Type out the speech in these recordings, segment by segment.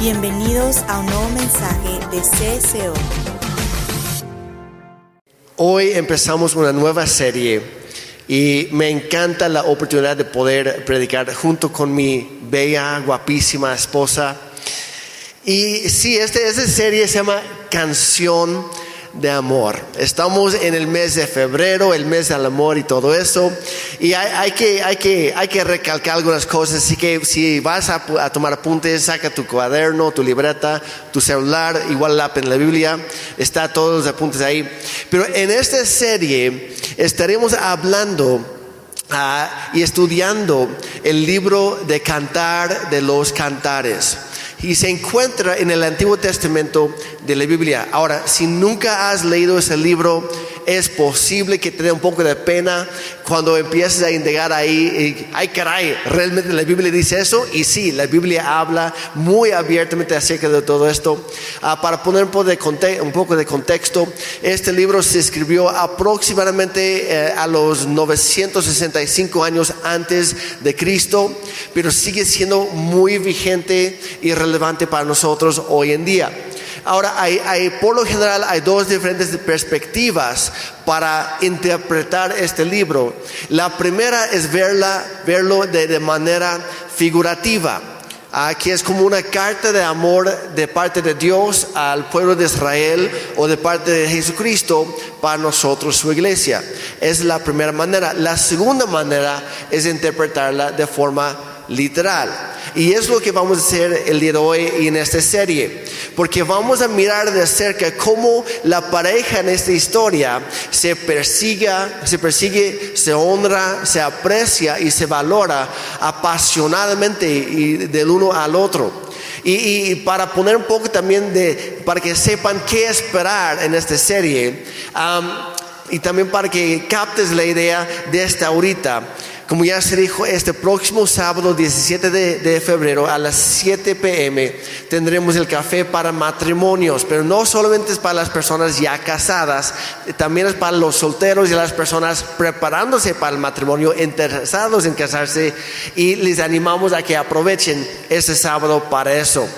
Bienvenidos a un nuevo mensaje de CSO. Hoy empezamos una nueva serie y me encanta la oportunidad de poder predicar junto con mi bella, guapísima esposa. Y sí, este, esta serie se llama Canción de amor. Estamos en el mes de febrero, el mes del amor y todo eso. Y hay, que, hay, que, hay que recalcar algunas cosas. Así que si vas a, tomar apuntes, saca tu cuaderno, tu libreta, tu celular, igual la en la Biblia. Está todos los apuntes ahí. Pero en esta serie estaremos hablando ah, y estudiando el libro de Cantar de los Cantares y se encuentra en el Antiguo Testamento de la Biblia. Ahora, si nunca has leído ese libro, es posible que te dé un poco de pena cuando empieces a indagar ahí, y, ay caray, realmente la Biblia dice eso, y sí, la Biblia habla muy abiertamente acerca de todo esto. Ah, para poner un poco, de un poco de contexto, este libro se escribió aproximadamente eh, a los 965 años antes de Cristo, pero sigue siendo muy vigente y relevante para nosotros hoy en día. Ahora, hay, por lo general hay dos diferentes perspectivas para interpretar este libro. La primera es verla, verlo de, manera figurativa. Aquí es como una carta de amor de parte de Dios al pueblo de Israel o de parte de Jesucristo para nosotros, su iglesia. Es la primera manera. La segunda manera es interpretarla de forma literal. Y es lo que vamos a hacer el día de hoy y en esta serie. Porque vamos a mirar de cerca cómo la pareja en esta historia se persiga, se persigue, se honra, se aprecia y se valora apasionadamente del uno al otro. Y, para poner un poco también de, para que sepan qué esperar en esta serie, y también para que captes la idea de esta ahorita. Como ya se dijo, este próximo sábado 17 de, febrero a las 7 pm tendremos el café para matrimonios, pero no solamente es para las personas ya casadas, también es para los solteros y las personas preparándose para el matrimonio, interesados en casarse y les animamos a que aprovechen ese sábado para eso.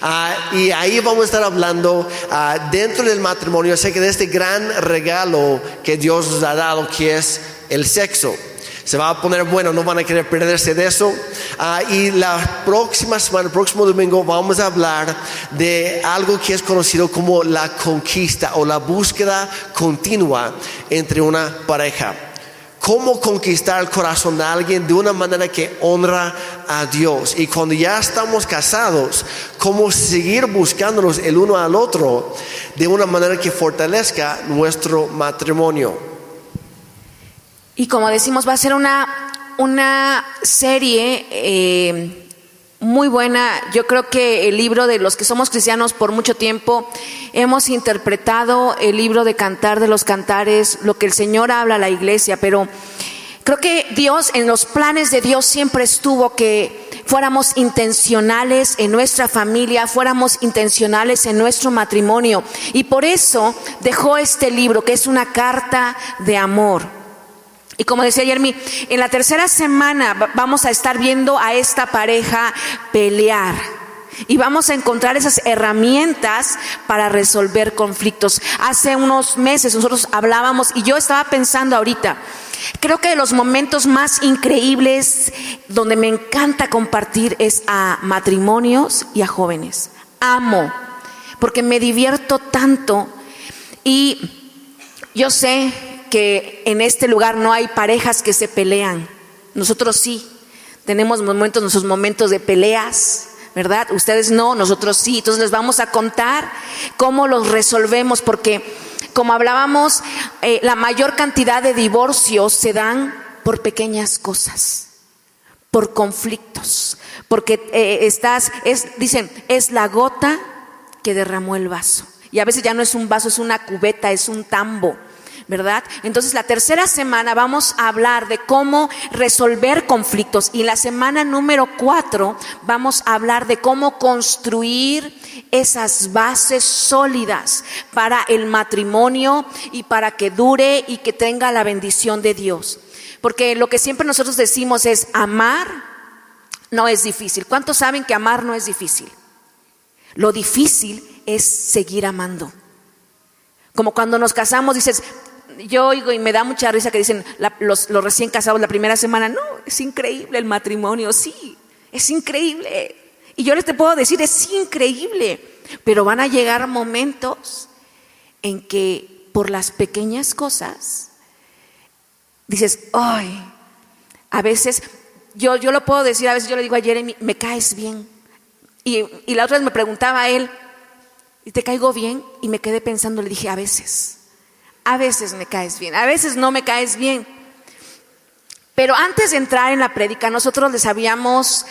Ah, y ahí vamos a estar hablando ah, dentro del matrimonio acerca de este gran regalo que Dios nos ha dado, que es el sexo. Se va a poner bueno, no van a querer perderse de eso. Ah, y la próxima semana, el próximo domingo, vamos a hablar de algo que es conocido como la conquista o la búsqueda continua entre una pareja. Cómo conquistar el corazón de alguien de una manera que honra a Dios. Y cuando ya estamos casados, cómo seguir buscándonos el uno al otro de una manera que fortalezca nuestro matrimonio. Y como decimos, va a ser una, una serie eh, muy buena. Yo creo que el libro de los que somos cristianos por mucho tiempo hemos interpretado el libro de Cantar de los Cantares, lo que el Señor habla a la iglesia, pero creo que Dios, en los planes de Dios siempre estuvo que fuéramos intencionales en nuestra familia, fuéramos intencionales en nuestro matrimonio. Y por eso dejó este libro, que es una carta de amor. Y como decía Jeremy, en la tercera semana vamos a estar viendo a esta pareja pelear. Y vamos a encontrar esas herramientas para resolver conflictos. Hace unos meses nosotros hablábamos y yo estaba pensando ahorita, creo que de los momentos más increíbles donde me encanta compartir es a matrimonios y a jóvenes. Amo, porque me divierto tanto y yo sé que en este lugar no hay parejas que se pelean. Nosotros sí. Tenemos momentos, nuestros momentos de peleas, ¿verdad? Ustedes no, nosotros sí. Entonces les vamos a contar cómo los resolvemos, porque como hablábamos, eh, la mayor cantidad de divorcios se dan por pequeñas cosas, por conflictos, porque eh, estás, es, dicen, es la gota que derramó el vaso. Y a veces ya no es un vaso, es una cubeta, es un tambo. ¿Verdad? Entonces la tercera semana vamos a hablar de cómo resolver conflictos y la semana número cuatro vamos a hablar de cómo construir esas bases sólidas para el matrimonio y para que dure y que tenga la bendición de Dios. Porque lo que siempre nosotros decimos es amar no es difícil. ¿Cuántos saben que amar no es difícil? Lo difícil es seguir amando. Como cuando nos casamos, dices, yo oigo y me da mucha risa que dicen los, los recién casados la primera semana, no, es increíble el matrimonio, sí, es increíble. Y yo les te puedo decir, es increíble, pero van a llegar momentos en que por las pequeñas cosas dices, ay, a veces, yo, yo lo puedo decir, a veces yo le digo a Jeremy, me caes bien. Y, y la otra vez me preguntaba a él, ¿y te caigo bien? Y me quedé pensando, le dije, a veces, a veces me caes bien, a veces no me caes bien. Pero antes de entrar en la prédica, nosotros les habíamos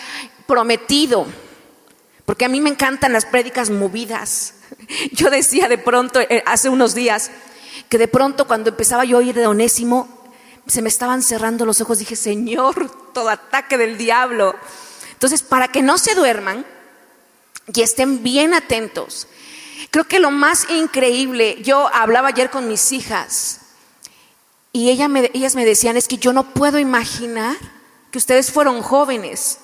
prometido, porque a mí me encantan las prédicas movidas. Yo decía de pronto, eh, hace unos días, que de pronto cuando empezaba yo a oír de Onésimo, se me estaban cerrando los ojos, dije, Señor, todo ataque del diablo. Entonces, para que no se duerman y estén bien atentos, creo que lo más increíble, yo hablaba ayer con mis hijas y ellas me decían, es que yo no puedo imaginar que ustedes fueron jóvenes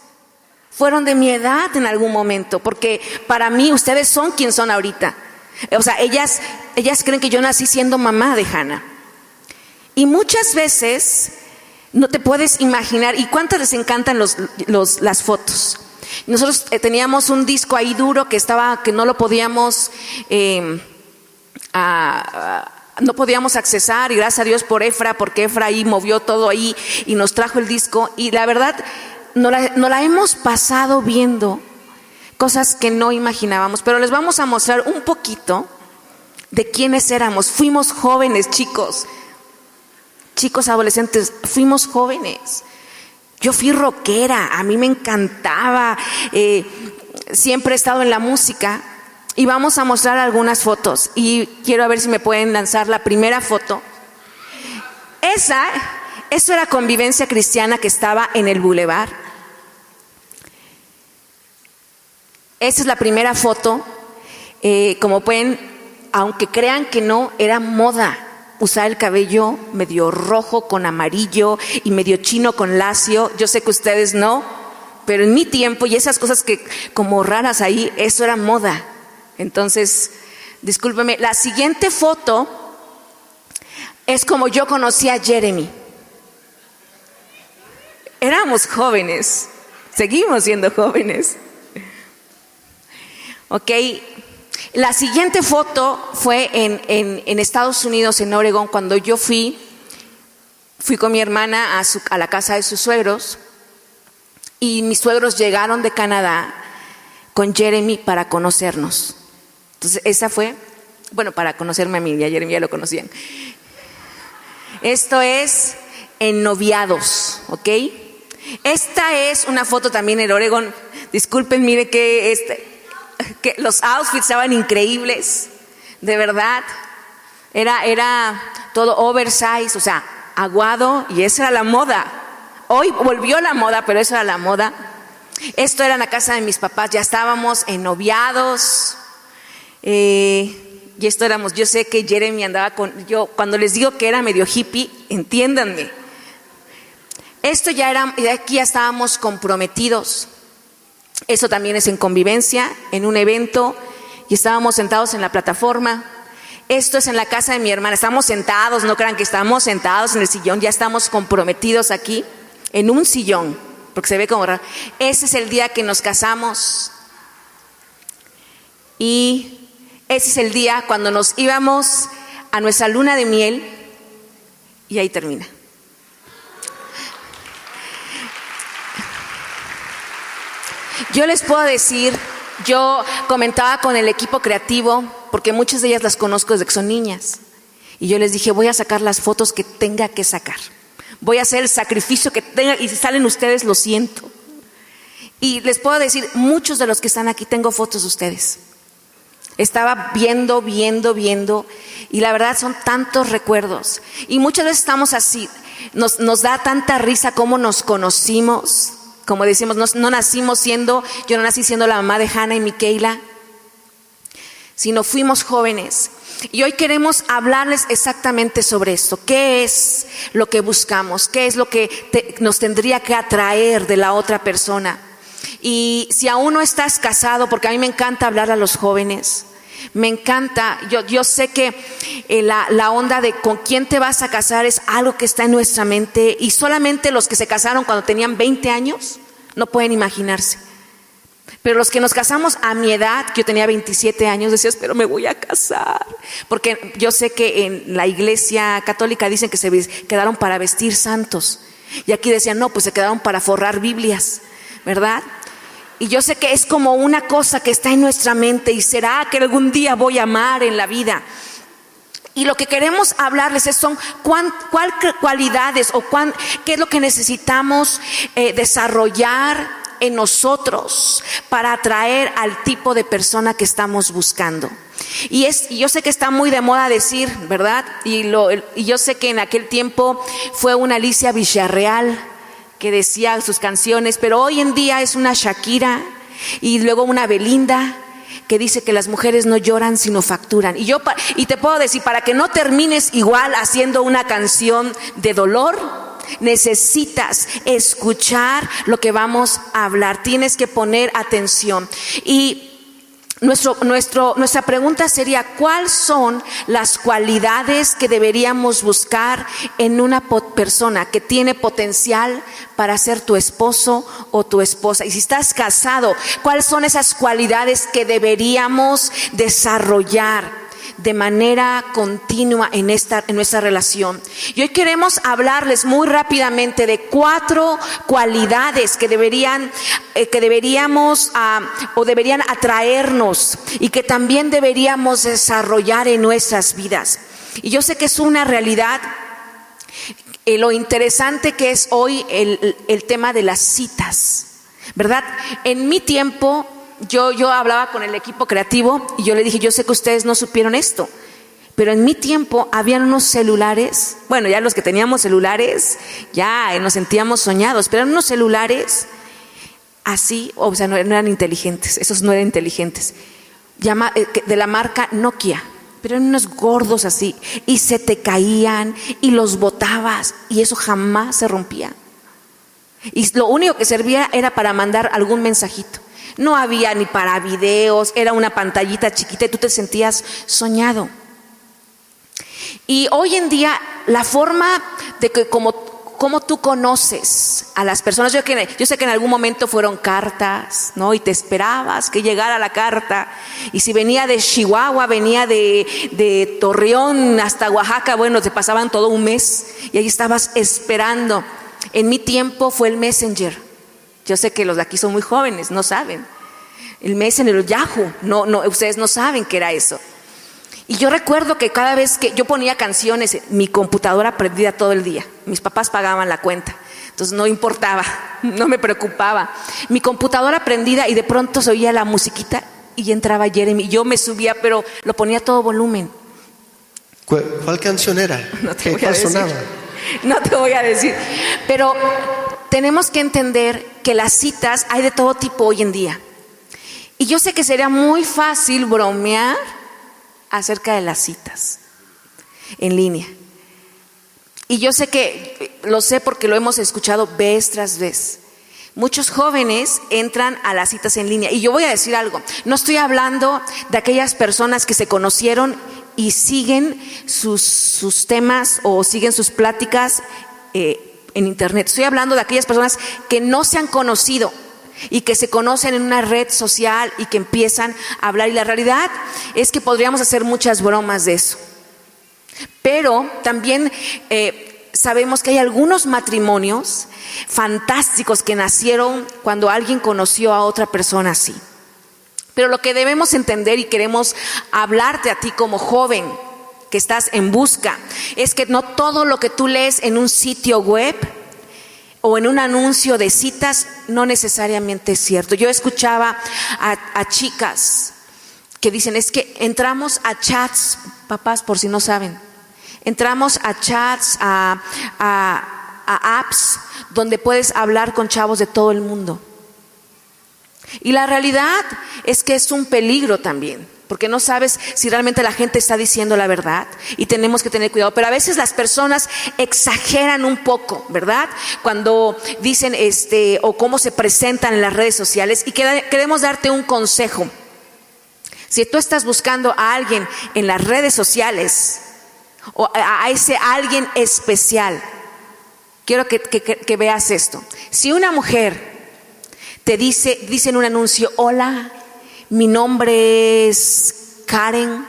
fueron de mi edad en algún momento, porque para mí ustedes son quien son ahorita. O sea, ellas, ellas creen que yo nací siendo mamá de Hannah. Y muchas veces no te puedes imaginar, ¿y cuántas les encantan los, las fotos? Nosotros eh, teníamos un disco ahí duro que estaba, que no lo podíamos, em, no podíamos accesar, y gracias a Dios por Efra, porque Efra ahí movió todo ahí y nos trajo el disco. Y la verdad, no la, hemos pasado viendo cosas que no imaginábamos, pero les vamos a mostrar un poquito de quiénes éramos. Fuimos jóvenes, chicos, chicos adolescentes, fuimos jóvenes. Yo fui rockera, a mí me encantaba, eh, siempre he estado en la música y vamos a mostrar algunas fotos y quiero ver si me pueden lanzar la primera foto. Esa, eso era convivencia cristiana que estaba en el bulevar. Esa es la primera foto. Eh, como pueden, aunque crean que no, era moda usar el cabello medio rojo con amarillo y medio chino con lacio. Yo sé que ustedes no, pero en mi tiempo y esas cosas que como raras ahí, eso era moda. Entonces, discúlpeme, la siguiente foto es como yo conocí a Jeremy. Éramos jóvenes, seguimos siendo jóvenes. Ok, la siguiente foto fue en, Estados Unidos, en Oregon, cuando yo fui, fui con mi hermana a, a la casa de sus suegros y mis suegros llegaron de Canadá con Jeremy para conocernos. Entonces, esa fue, bueno, para conocerme a mí, ya Jeremy ya lo conocían. Esto es en noviados, ¿ok? Esta es una foto también en Oregon. Disculpen, mire que este, que los outfits estaban increíbles, de verdad. Era, era todo oversize, o sea, aguado, y esa era la moda. Hoy volvió la moda, pero esa era la moda. Esto era en la casa de mis papás, ya estábamos noviados Eh, y esto éramos, yo sé que Jeremy andaba con, yo cuando les digo que era medio hippie, entiéndanme. Esto ya era, aquí ya estábamos comprometidos. Eso también es en convivencia, en un evento, y estábamos sentados en la plataforma. Esto es en la casa de mi hermana. Estamos sentados, no crean que estamos sentados en el sillón, ya estamos comprometidos aquí, en un sillón, porque se ve como raro. Ese es el día que nos casamos. Y ese es el día cuando nos íbamos a nuestra luna de miel. Y ahí termina. Yo les puedo decir, yo comentaba con el equipo creativo, porque muchas de ellas las conozco desde que son niñas, y yo les dije, voy a sacar las fotos que tenga que sacar, voy a hacer el sacrificio que tenga, y si salen ustedes, lo siento. Y les puedo decir, muchos de los que están aquí tengo fotos de ustedes. Estaba viendo, viendo, viendo, y la verdad son tantos recuerdos. Y muchas veces estamos así, nos, da tanta risa cómo nos conocimos, como decimos, no, nacimos siendo, yo no nací siendo la mamá de Hannah y Miquela, sino fuimos jóvenes. Y hoy queremos hablarles exactamente sobre esto. ¿Qué es lo que buscamos? ¿Qué es lo que nos tendría que atraer de la otra persona? Y si aún no estás casado, porque a mí me encanta hablar a los jóvenes, me encanta, yo, yo sé que eh, la, la, onda de con quién te vas a casar es algo que está en nuestra mente y solamente los que se casaron cuando tenían 20 años no pueden imaginarse. Pero los que nos casamos a mi edad, que yo tenía 27 años, decías, pero me voy a casar. Porque yo sé que en la iglesia católica dicen que se quedaron para vestir santos. Y aquí decían, no, pues se quedaron para forrar Biblias, ¿verdad? Y yo sé que es como una cosa que está en nuestra mente y será que algún día voy a amar en la vida. Y lo que queremos hablarles es son cuán, cualidades o cuán, qué es lo que necesitamos eh, desarrollar en nosotros para atraer al tipo de persona que estamos buscando. Y es, yo sé que está muy de moda decir, ¿verdad? Y, lo, y yo sé que en aquel tiempo fue una Alicia Villarreal que decía sus canciones, pero hoy en día es una Shakira y luego una Belinda que dice que las mujeres no lloran sino facturan. Y yo y te puedo decir para que no termines igual haciendo una canción de dolor, necesitas escuchar lo que vamos a hablar. Tienes que poner atención. Y nuestro, nuestro, nuestra pregunta sería, ¿cuáles son las cualidades que deberíamos buscar en una persona que tiene potencial para ser tu esposo o tu esposa? Y si estás casado, ¿cuáles son esas cualidades que deberíamos desarrollar? De manera continua en, esta, en nuestra relación. Y hoy queremos hablarles muy rápidamente de cuatro cualidades que deberían, eh, que deberíamos ah, o deberían atraernos y que también deberíamos desarrollar en nuestras vidas. Y yo sé que es una realidad eh, lo interesante que es hoy el, el tema de las citas, ¿verdad? En mi tiempo yo, yo hablaba con el equipo creativo y yo le dije, yo sé que ustedes no supieron esto, pero en mi tiempo habían unos celulares, bueno, ya los que teníamos celulares, ya nos sentíamos soñados, pero eran unos celulares así, o sea, no, eran inteligentes, esos no eran inteligentes, eh, de la marca Nokia, pero eran unos gordos así, y se te caían y los botabas, y eso jamás se rompía. Y lo único que servía era para mandar algún mensajito. No había ni para videos, era una pantallita chiquita y tú te sentías soñado. Y hoy en día la forma de que como, como tú conoces a las personas, yo, que, sé que en algún momento fueron cartas, ¿no? Y te esperabas que llegara la carta. Y si venía de Chihuahua, venía de, de Torreón hasta Oaxaca, bueno, te pasaban todo un mes y ahí estabas esperando. En mi tiempo fue el Messenger. Yo sé que los de aquí son muy jóvenes, no saben. El mes en el Yahoo, no, no, ustedes no saben qué era eso. Y yo recuerdo que cada vez que yo ponía canciones, mi computadora prendida todo el día. Mis papás pagaban la cuenta. Entonces no importaba, no me preocupaba. Mi computadora prendida y de pronto se oía la musiquita y entraba Jeremy. Yo me subía, pero lo ponía a todo volumen. ¿Cuál, canción era? No te voy a decir. No te voy a decir. Pero tenemos que entender que las citas hay de todo tipo hoy en día. Y yo sé que sería muy fácil bromear acerca de las citas en línea. Y yo sé que, lo sé porque lo hemos escuchado vez tras vez. Muchos jóvenes entran a las citas en línea. Y yo voy a decir algo, no estoy hablando de aquellas personas que se conocieron y siguen sus, temas o siguen sus pláticas eh, en Internet. Estoy hablando de aquellas personas que no se han conocido y que se conocen en una red social y que empiezan a hablar. Y la realidad es que podríamos hacer muchas bromas de eso. Pero también eh, sabemos que hay algunos matrimonios fantásticos que nacieron cuando alguien conoció a otra persona así. Pero lo que debemos entender y queremos hablarte a ti como joven, que estás en busca, es que no todo lo que tú lees en un sitio web o en un anuncio de citas no necesariamente es cierto. Yo escuchaba a, chicas que dicen, es que entramos a chats, papás por si no saben, entramos a chats, a, apps donde puedes hablar con chavos de todo el mundo. Y la realidad es que es un peligro también. porque no sabes si realmente la gente está diciendo la verdad y tenemos que tener cuidado. Pero a veces las personas exageran un poco, ¿verdad? Cuando dicen este o cómo se presentan en las redes sociales y queremos darte un consejo. Si tú estás buscando a alguien en las redes sociales o a ese alguien especial, quiero que, veas esto. Si una mujer te dice, dice en un anuncio, hola, mi nombre es Karen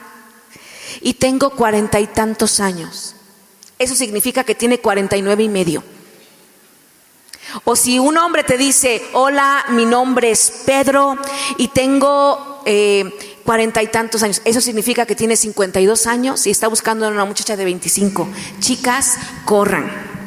y tengo cuarenta y tantos años. Eso significa que tiene cuarenta y nueve y medio. O si un hombre te dice, hola, mi nombre es Pedro y tengo eh, cuarenta y tantos años, eso significa que tiene 52 años y está buscando a una muchacha de 25. Chicas, corran.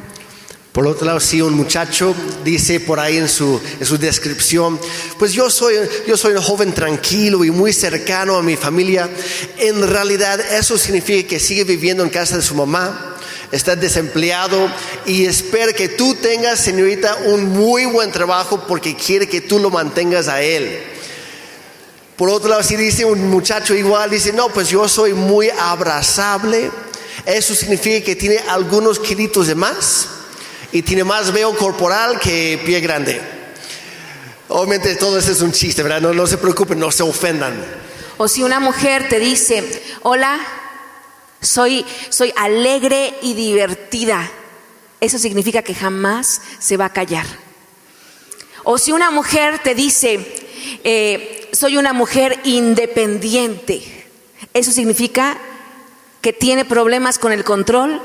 Por otro lado, si un muchacho dice por ahí en su, en su descripción, pues yo soy, yo soy un joven tranquilo y muy cercano a mi familia, en realidad eso significa que sigue viviendo en casa de su mamá, está desempleado y espera que tú tengas, señorita, un muy buen trabajo porque quiere que tú lo mantengas a él. Por otro lado, si dice un muchacho igual, dice, no, pues yo soy muy abrazable, eso significa que tiene algunos kilitos de más y tiene más veo corporal que pie grande. Obviamente todo eso es un chiste, ¿verdad? No, no se preocupen, no se ofendan. O si una mujer te dice, hola, soy, soy alegre y divertida, eso significa que jamás se va a callar. O si una mujer te dice, eh, soy una mujer independiente, eso significa que tiene problemas con el control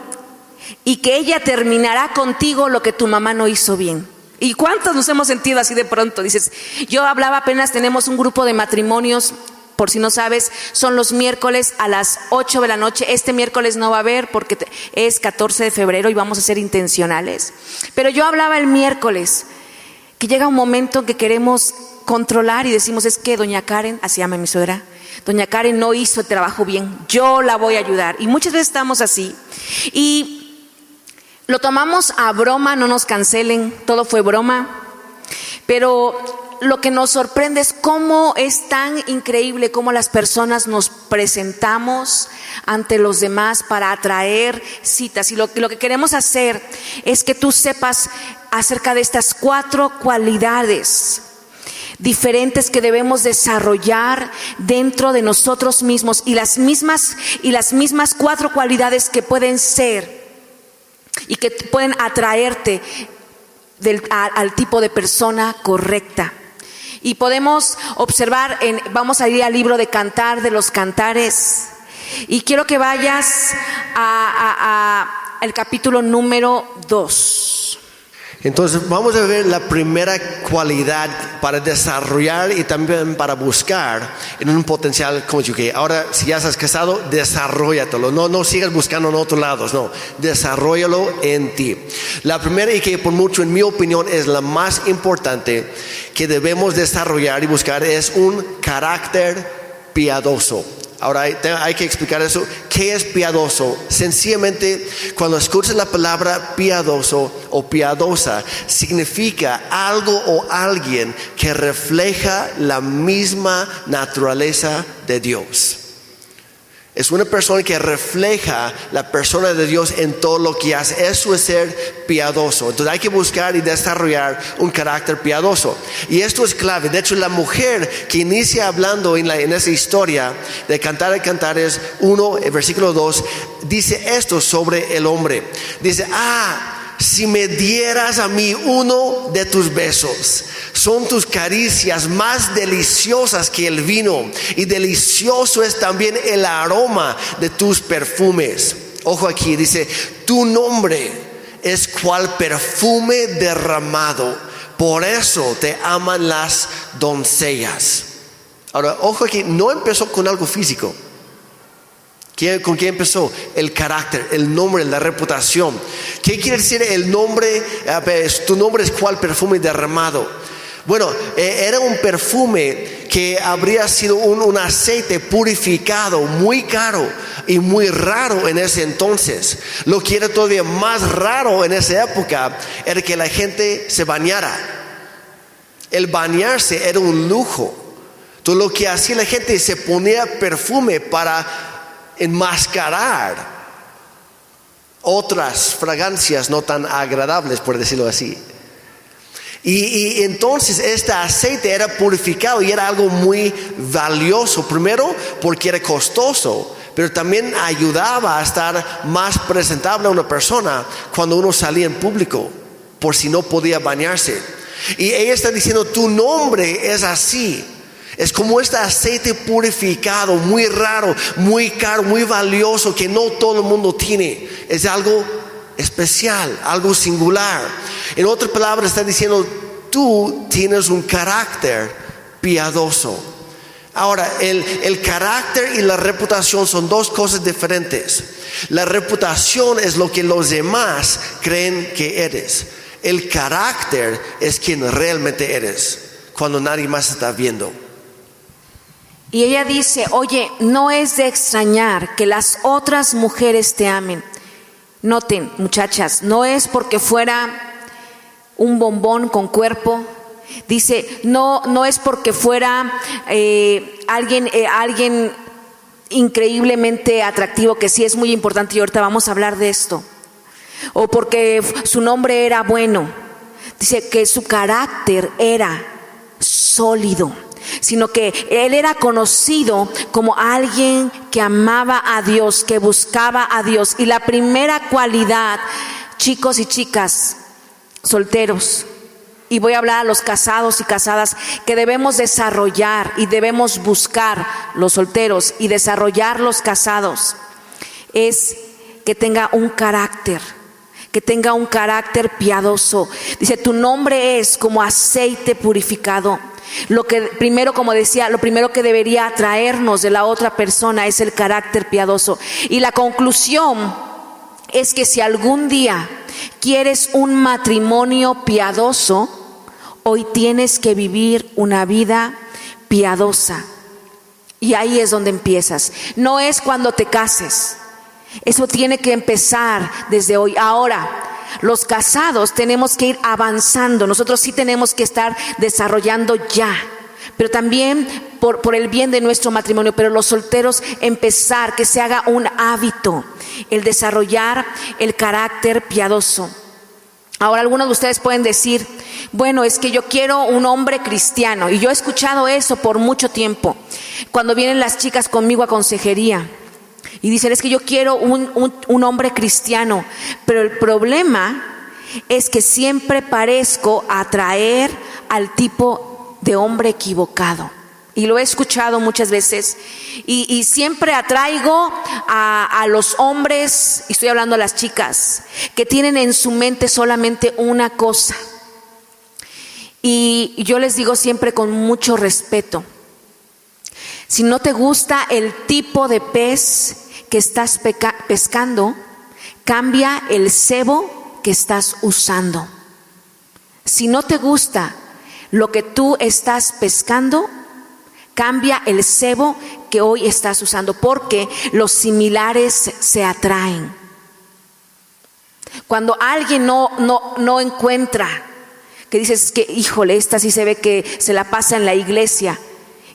y que ella terminará contigo lo que tu mamá no hizo bien. ¿Y cuántos nos hemos sentido así de pronto? Dices, yo hablaba apenas, tenemos un grupo de matrimonios, por si no sabes, son los miércoles a las 8 de la noche. Este miércoles no va a haber porque es 14 de febrero y vamos a ser intencionales. Pero yo hablaba el miércoles, que llega un momento que queremos controlar y decimos, es que doña Karen, así llama mi suegra, doña Karen no hizo el trabajo bien, yo la voy a ayudar. Y muchas veces estamos así. Y lo tomamos a broma, no nos cancelen, todo fue broma. Pero lo que nos sorprende es cómo es tan increíble cómo las personas nos presentamos ante los demás para atraer citas. Y lo, lo, que queremos hacer es que tú sepas acerca de estas cuatro cualidades diferentes que debemos desarrollar dentro de nosotros mismos y las mismas y las mismas cuatro cualidades que pueden ser y que pueden atraerte al tipo de persona correcta. Y podemos observar, en, vamos a ir al libro de Cantar de los Cantares, y quiero que vayas al capítulo número 2. Entonces vamos a ver la primera cualidad para desarrollar y también para buscar en un potencial cónyuge. Ahora, si ya estás casado, desarrollatelo. No, no sigas buscando en otros lados, no. Desarrollalo en ti. La primera y que por mucho, en mi opinión, es la más importante que debemos desarrollar y buscar es un carácter piadoso. Ahora hay, que explicar eso. ¿Qué es piadoso? Sencillamente, cuando escuchas la palabra piadoso o piadosa, significa algo o alguien que refleja la misma naturaleza de Dios. Es una persona que refleja la persona de Dios en todo lo que hace. Eso es ser piadoso. Entonces hay que buscar y desarrollar un carácter piadoso. Y esto es clave. De hecho, la mujer que inicia hablando en, esa historia de Cantar y Cantares 1, versículo 2, dice esto sobre el hombre. Dice, ah, si me dieras a mí uno de tus besos. Son tus caricias más deliciosas que el vino y delicioso es también el aroma de tus perfumes. Ojo aquí, dice, tu nombre es cual perfume derramado. Por eso te aman las doncellas. Ahora, ojo aquí, no empezó con algo físico. ¿Con quién empezó? El carácter, el nombre, la reputación. ¿Qué quiere decir el nombre? Tu nombre es cual perfume derramado. Bueno, eh, era un perfume que habría sido un, aceite purificado, muy caro y muy raro en ese entonces. Lo que era todavía más raro en esa época era que la gente se bañara. El bañarse era un lujo. Todo lo que hacía la gente se ponía perfume para enmascarar otras fragancias no tan agradables, por decirlo así. Y, entonces este aceite era purificado y era algo muy valioso. Primero porque era costoso, pero también ayudaba a estar más presentable a una persona cuando uno salía en público, por si no podía bañarse. Y ella está diciendo, tu nombre es así. Es como este aceite purificado, muy raro, muy caro, muy valioso, que no todo el mundo tiene. Es algo especial, algo singular. En otras palabras, está diciendo, tú tienes un carácter piadoso. Ahora, el, el, carácter y la reputación son dos cosas diferentes. La reputación es lo que los demás creen que eres. El carácter es quien realmente eres cuando nadie más está viendo. Y ella dice, oye, no es de extrañar que las otras mujeres te amen. Noten, muchachas, no es porque fuera un bombón con cuerpo. Dice, no, no es porque fuera eh, alguien, eh, alguien increíblemente atractivo, que sí es muy importante y ahorita vamos a hablar de esto. O porque su nombre era bueno. Dice que su carácter era sólido sino que él era conocido como alguien que amaba a Dios, que buscaba a Dios. Y la primera cualidad, chicos y chicas, solteros, y voy a hablar a los casados y casadas que debemos desarrollar y debemos buscar los solteros y desarrollar los casados, es que tenga un carácter que tenga un carácter piadoso. Dice, tu nombre es como aceite purificado. Lo que primero, como decía, lo primero que debería atraernos de la otra persona es el carácter piadoso. Y la conclusión es que si algún día quieres un matrimonio piadoso, hoy tienes que vivir una vida piadosa. Y ahí es donde empiezas. No es cuando te cases. Eso tiene que empezar desde hoy. Ahora, los casados tenemos que ir avanzando, nosotros sí tenemos que estar desarrollando ya, pero también por, por, el bien de nuestro matrimonio, pero los solteros empezar, que se haga un hábito, el desarrollar el carácter piadoso. Ahora algunos de ustedes pueden decir, bueno, es que yo quiero un hombre cristiano, y yo he escuchado eso por mucho tiempo, cuando vienen las chicas conmigo a consejería. Y dicen, es que yo quiero un, un, hombre cristiano, pero el problema es que siempre parezco atraer al tipo de hombre equivocado. Y lo he escuchado muchas veces. Y, siempre atraigo a, a, los hombres, y estoy hablando a las chicas, que tienen en su mente solamente una cosa. Y yo les digo siempre con mucho respeto, si no te gusta el tipo de pez que estás pescando, cambia el cebo que estás usando. Si no te gusta lo que tú estás pescando, cambia el cebo que hoy estás usando, porque los similares se atraen. Cuando alguien no, no, no encuentra, que dices que, híjole, esta sí se ve que se la pasa en la iglesia,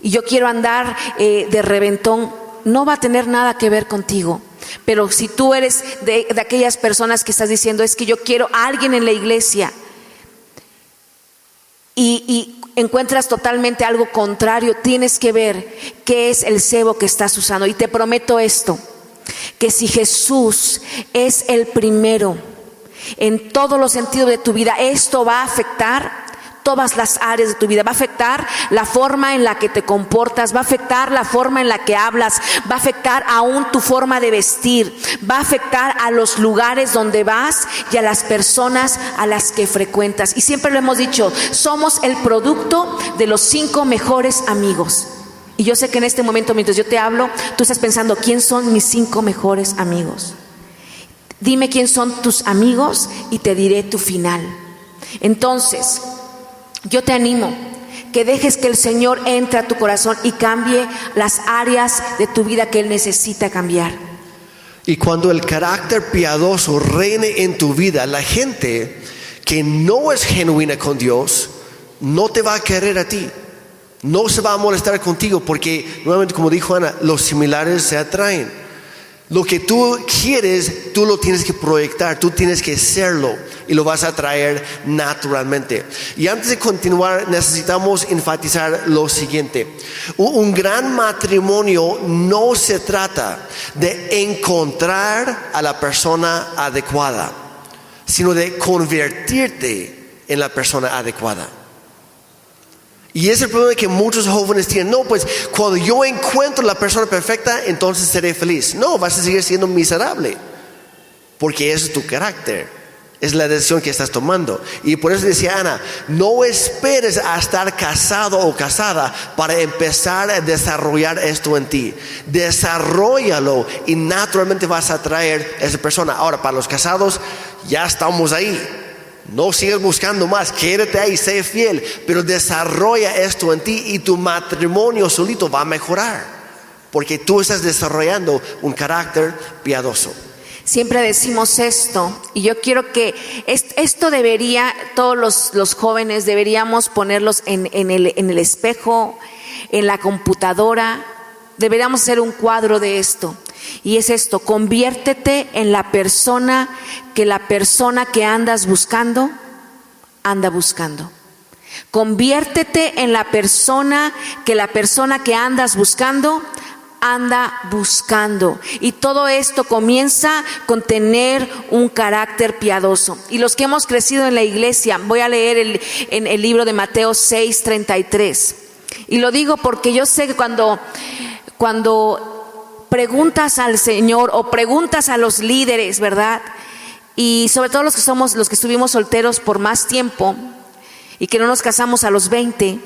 y yo quiero andar eh, de reventón, no va a tener nada que ver contigo. Pero si tú eres de, aquellas personas que estás diciendo, es que yo quiero a alguien en la iglesia y, y encuentras totalmente algo contrario, tienes que ver qué es el cebo que estás usando. Y te prometo esto, que si Jesús es el primero en todos los sentidos de tu vida, esto va a afectar todas las áreas de tu vida. Va a afectar la forma en la que te comportas, va a afectar la forma en la que hablas, va a afectar aún tu forma de vestir, va a afectar a los lugares donde vas y a las personas a las que frecuentas. Y siempre lo hemos dicho, somos el producto de los cinco mejores amigos. Y yo sé que en este momento, mientras yo te hablo, tú estás pensando, ¿quién son mis cinco mejores amigos? Dime quién son tus amigos y te diré tu final. Entonces, yo te animo que dejes que el Señor entre a tu corazón y cambie las áreas de tu vida que Él necesita cambiar. Y cuando el carácter piadoso reine en tu vida, la gente que no es genuina con Dios no te va a querer a ti. No se va a molestar contigo porque, nuevamente, como dijo Ana, los similares se atraen. Lo que tú quieres, tú lo tienes que proyectar, tú tienes que serlo y lo vas a traer naturalmente. Y antes de continuar, necesitamos enfatizar lo siguiente. Un gran matrimonio no se trata de encontrar a la persona adecuada, sino de convertirte en la persona adecuada. Y es el problema que muchos jóvenes tienen. No, pues cuando yo encuentro la persona perfecta, entonces seré feliz. No, vas a seguir siendo miserable. Porque es tu carácter. Es la decisión que estás tomando. Y por eso decía Ana, no esperes a estar casado o casada para empezar a desarrollar esto en ti. Desarrollalo y naturalmente vas a atraer a esa persona. Ahora, para los casados, ya estamos ahí no sigas buscando más, quédate ahí, sé fiel, pero desarrolla esto en ti y tu matrimonio solito va a mejorar, porque tú estás desarrollando un carácter piadoso. Siempre decimos esto, y yo quiero que esto debería, todos los, jóvenes deberíamos ponerlos en, el, en el espejo, en la computadora, deberíamos hacer un cuadro de esto. Y es esto, conviértete en la persona que la persona que andas buscando anda buscando. Conviértete en la persona que la persona que andas buscando anda buscando. Y todo esto comienza con tener un carácter piadoso. Y los que hemos crecido en la iglesia, voy a leer el, en el libro de Mateo 6, 33. Y lo digo porque yo sé que cuando, cuando preguntas al Señor o preguntas a los líderes, ¿verdad? Y sobre todo los que somos, los que estuvimos solteros por más tiempo y que no nos casamos a los 20,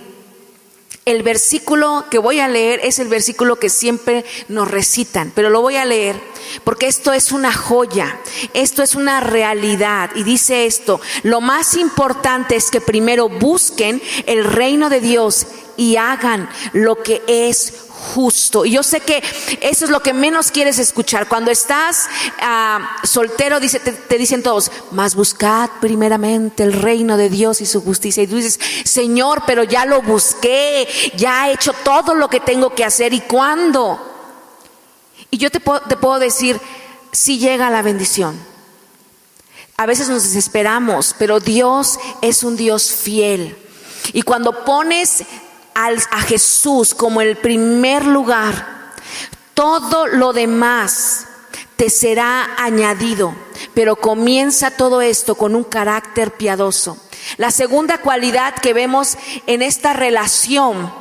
el versículo que voy a leer es el versículo que siempre nos recitan, pero lo voy a leer porque esto es una joya, esto es una realidad. Y dice esto, lo más importante es que primero busquen el reino de Dios y hagan lo que es justo. Y yo sé que eso es lo que menos quieres escuchar. Cuando estás ah, soltero, dice, te, dicen todos, más buscad primeramente el reino de Dios y su justicia. Y tú dices, Señor, pero ya lo busqué, ya he hecho todo lo que tengo que hacer. ¿Y cuándo? Y yo te puedo decir, si llega la bendición. A veces nos desesperamos, pero Dios es un Dios fiel. Y cuando pones a Jesús como el primer lugar, todo lo demás te será añadido. Pero comienza todo esto con un carácter piadoso. La segunda cualidad que vemos en esta relación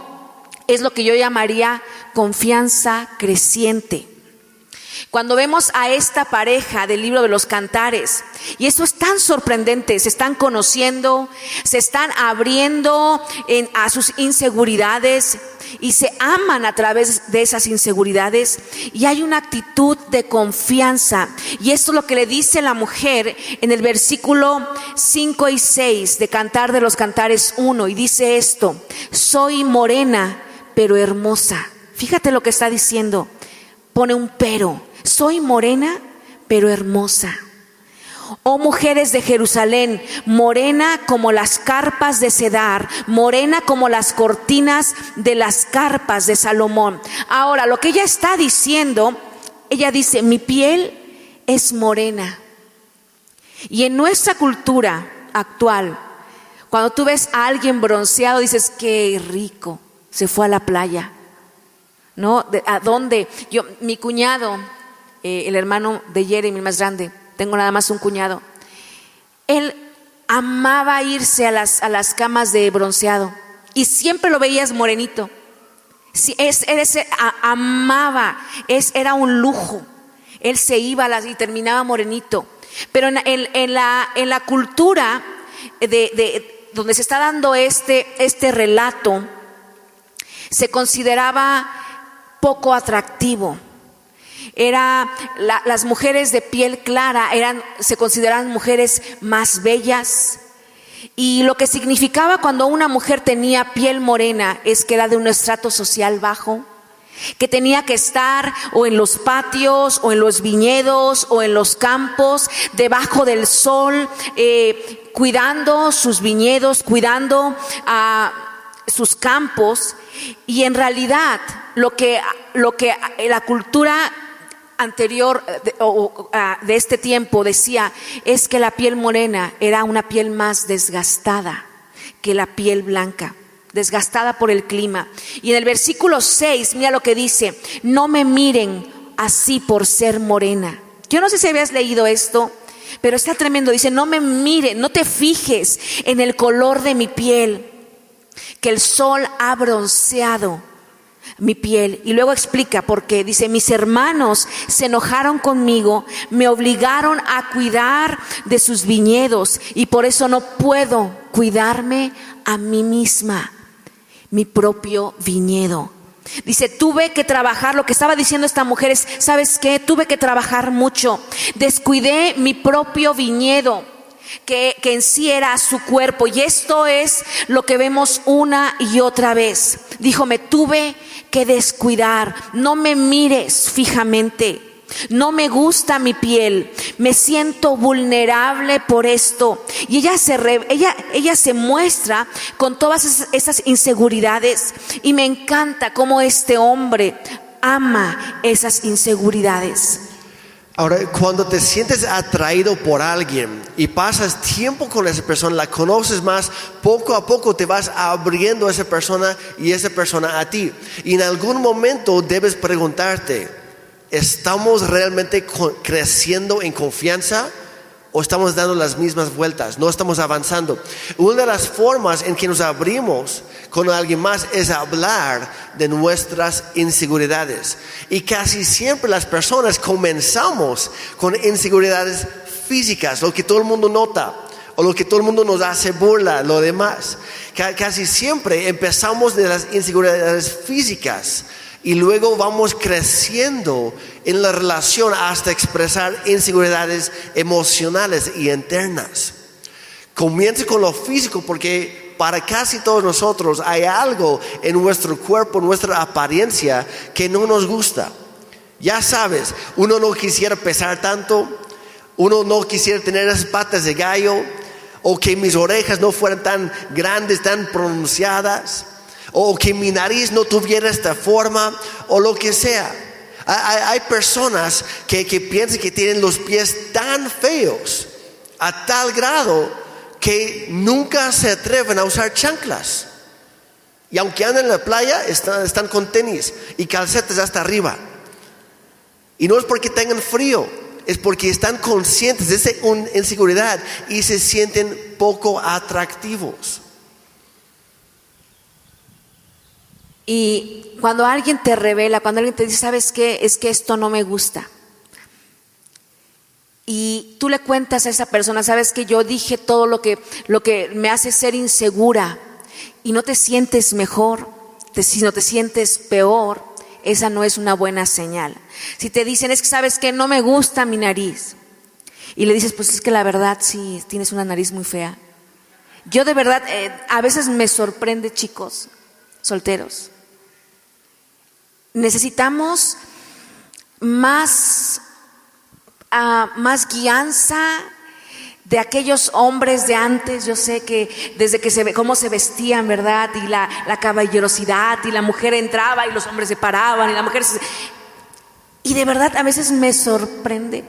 es lo que yo llamaría confianza creciente. Cuando vemos a esta pareja del libro de los cantares, y eso es tan sorprendente, se están conociendo, se están abriendo a sus inseguridades y se aman a través de esas inseguridades y hay una actitud de confianza. Y esto es lo que le dice la mujer en el versículo 5 y 6 de Cantar de los Cantares 1 y dice esto, soy morena pero hermosa. Fíjate lo que está diciendo, pone un pero soy morena, pero hermosa. Oh mujeres de Jerusalén, morena como las carpas de Cedar, morena como las cortinas de las carpas de Salomón. Ahora, lo que ella está diciendo, ella dice, mi piel es morena. Y en nuestra cultura actual, cuando tú ves a alguien bronceado, dices, qué rico, se fue a la playa. ¿No? ¿A dónde? Yo, mi cuñado, eh, el hermano de Jeremy, más grande, tengo nada más un cuñado, él amaba irse a las, a las camas de bronceado y siempre lo veías morenito. es, amaba, es, era un lujo. Él se iba a las, y terminaba morenito. Pero en, en, la, en la, cultura de, de, donde se está dando este, este relato, se consideraba poco atractivo. Era las mujeres de piel clara eran se consideraban mujeres más bellas. Y lo que significaba cuando una mujer tenía piel morena es que era de un estrato social bajo, que tenía que estar o en los patios o en los viñedos o en los campos, debajo del sol, eh, cuidando sus viñedos, cuidando a sus campos Y en realidad lo que, lo que la cultura anterior de, de, este tiempo decía es que la piel morena era una piel más desgastada que la piel blanca, desgastada por el clima. Y en el versículo 6, mira lo que dice, no me miren así por ser morena. Yo no sé si habías leído esto, pero está tremendo. Dice, no me miren, no te fijes en el color de mi piel, que el sol ha bronceado mi piel. Y luego explica por qué. Dice, mis hermanos se enojaron conmigo, me obligaron a cuidar de sus viñedos y por eso no puedo cuidarme a mí misma, mi propio viñedo. Dice, tuve que trabajar, lo que estaba diciendo esta mujer es, ¿sabes qué? Tuve que trabajar mucho. Descuidé mi propio viñedo, que, que en sí era su cuerpo. Y esto es lo que vemos una y otra vez. Dijo, me tuve que descuidar. No me mires fijamente. No me gusta mi piel, me siento vulnerable por esto. Y ella se, ella, ella se muestra con todas esas inseguridades. Y me encanta cómo este hombre ama esas inseguridades. Ahora, cuando te sientes atraído por alguien y pasas tiempo con esa persona, la conoces más, poco a poco te vas abriendo a esa persona y esa persona a ti. Y en algún momento debes preguntarte, ¿estamos realmente creciendo en confianza? ¿O estamos dando las mismas vueltas? No estamos avanzando. Una de las formas en que nos abrimos con alguien más es hablar de nuestras inseguridades. Y casi siempre las personas comenzamos con inseguridades físicas, lo que todo el mundo nota o lo que todo el mundo nos hace burla, lo demás. Casi siempre empezamos de las inseguridades físicas y luego vamos creciendo en la relación hasta expresar inseguridades emocionales y internas. Comienza con lo físico porque para casi todos nosotros hay algo en nuestro cuerpo, en nuestra apariencia que no nos gusta. Ya sabes, uno no quisiera pesar tanto, uno no quisiera tener esas patas de gallo o que mis orejas no fueran tan grandes, tan pronunciadas o que mi nariz no tuviera esta forma, o lo que sea. Hay, personas que, que piensan que tienen los pies tan feos, a tal grado que nunca se atreven a usar chanclas. Y aunque andan en la playa, están, están con tenis y calcetas hasta arriba. Y no es porque tengan frío, es porque están conscientes de esa inseguridad y se sienten poco atractivos. Y cuando alguien te revela, cuando alguien te dice, ¿sabes qué? Es que esto no me gusta. Y tú le cuentas a esa persona, sabes que yo dije todo lo que, lo que me hace ser insegura y no te sientes mejor, si no te sientes peor, esa no es una buena señal. Si te dicen, es que sabes que no me gusta mi nariz, y le dices, pues es que la verdad sí, tienes una nariz muy fea. Yo de verdad, eh, a veces me sorprende, chicos, solteros, necesitamos más, uh, más guianza de aquellos hombres de antes, yo sé que desde que se ve cómo se vestían, ¿verdad? Y la, caballerosidad, y la mujer entraba y los hombres se paraban, y la mujer se... Y de verdad a veces me sorprende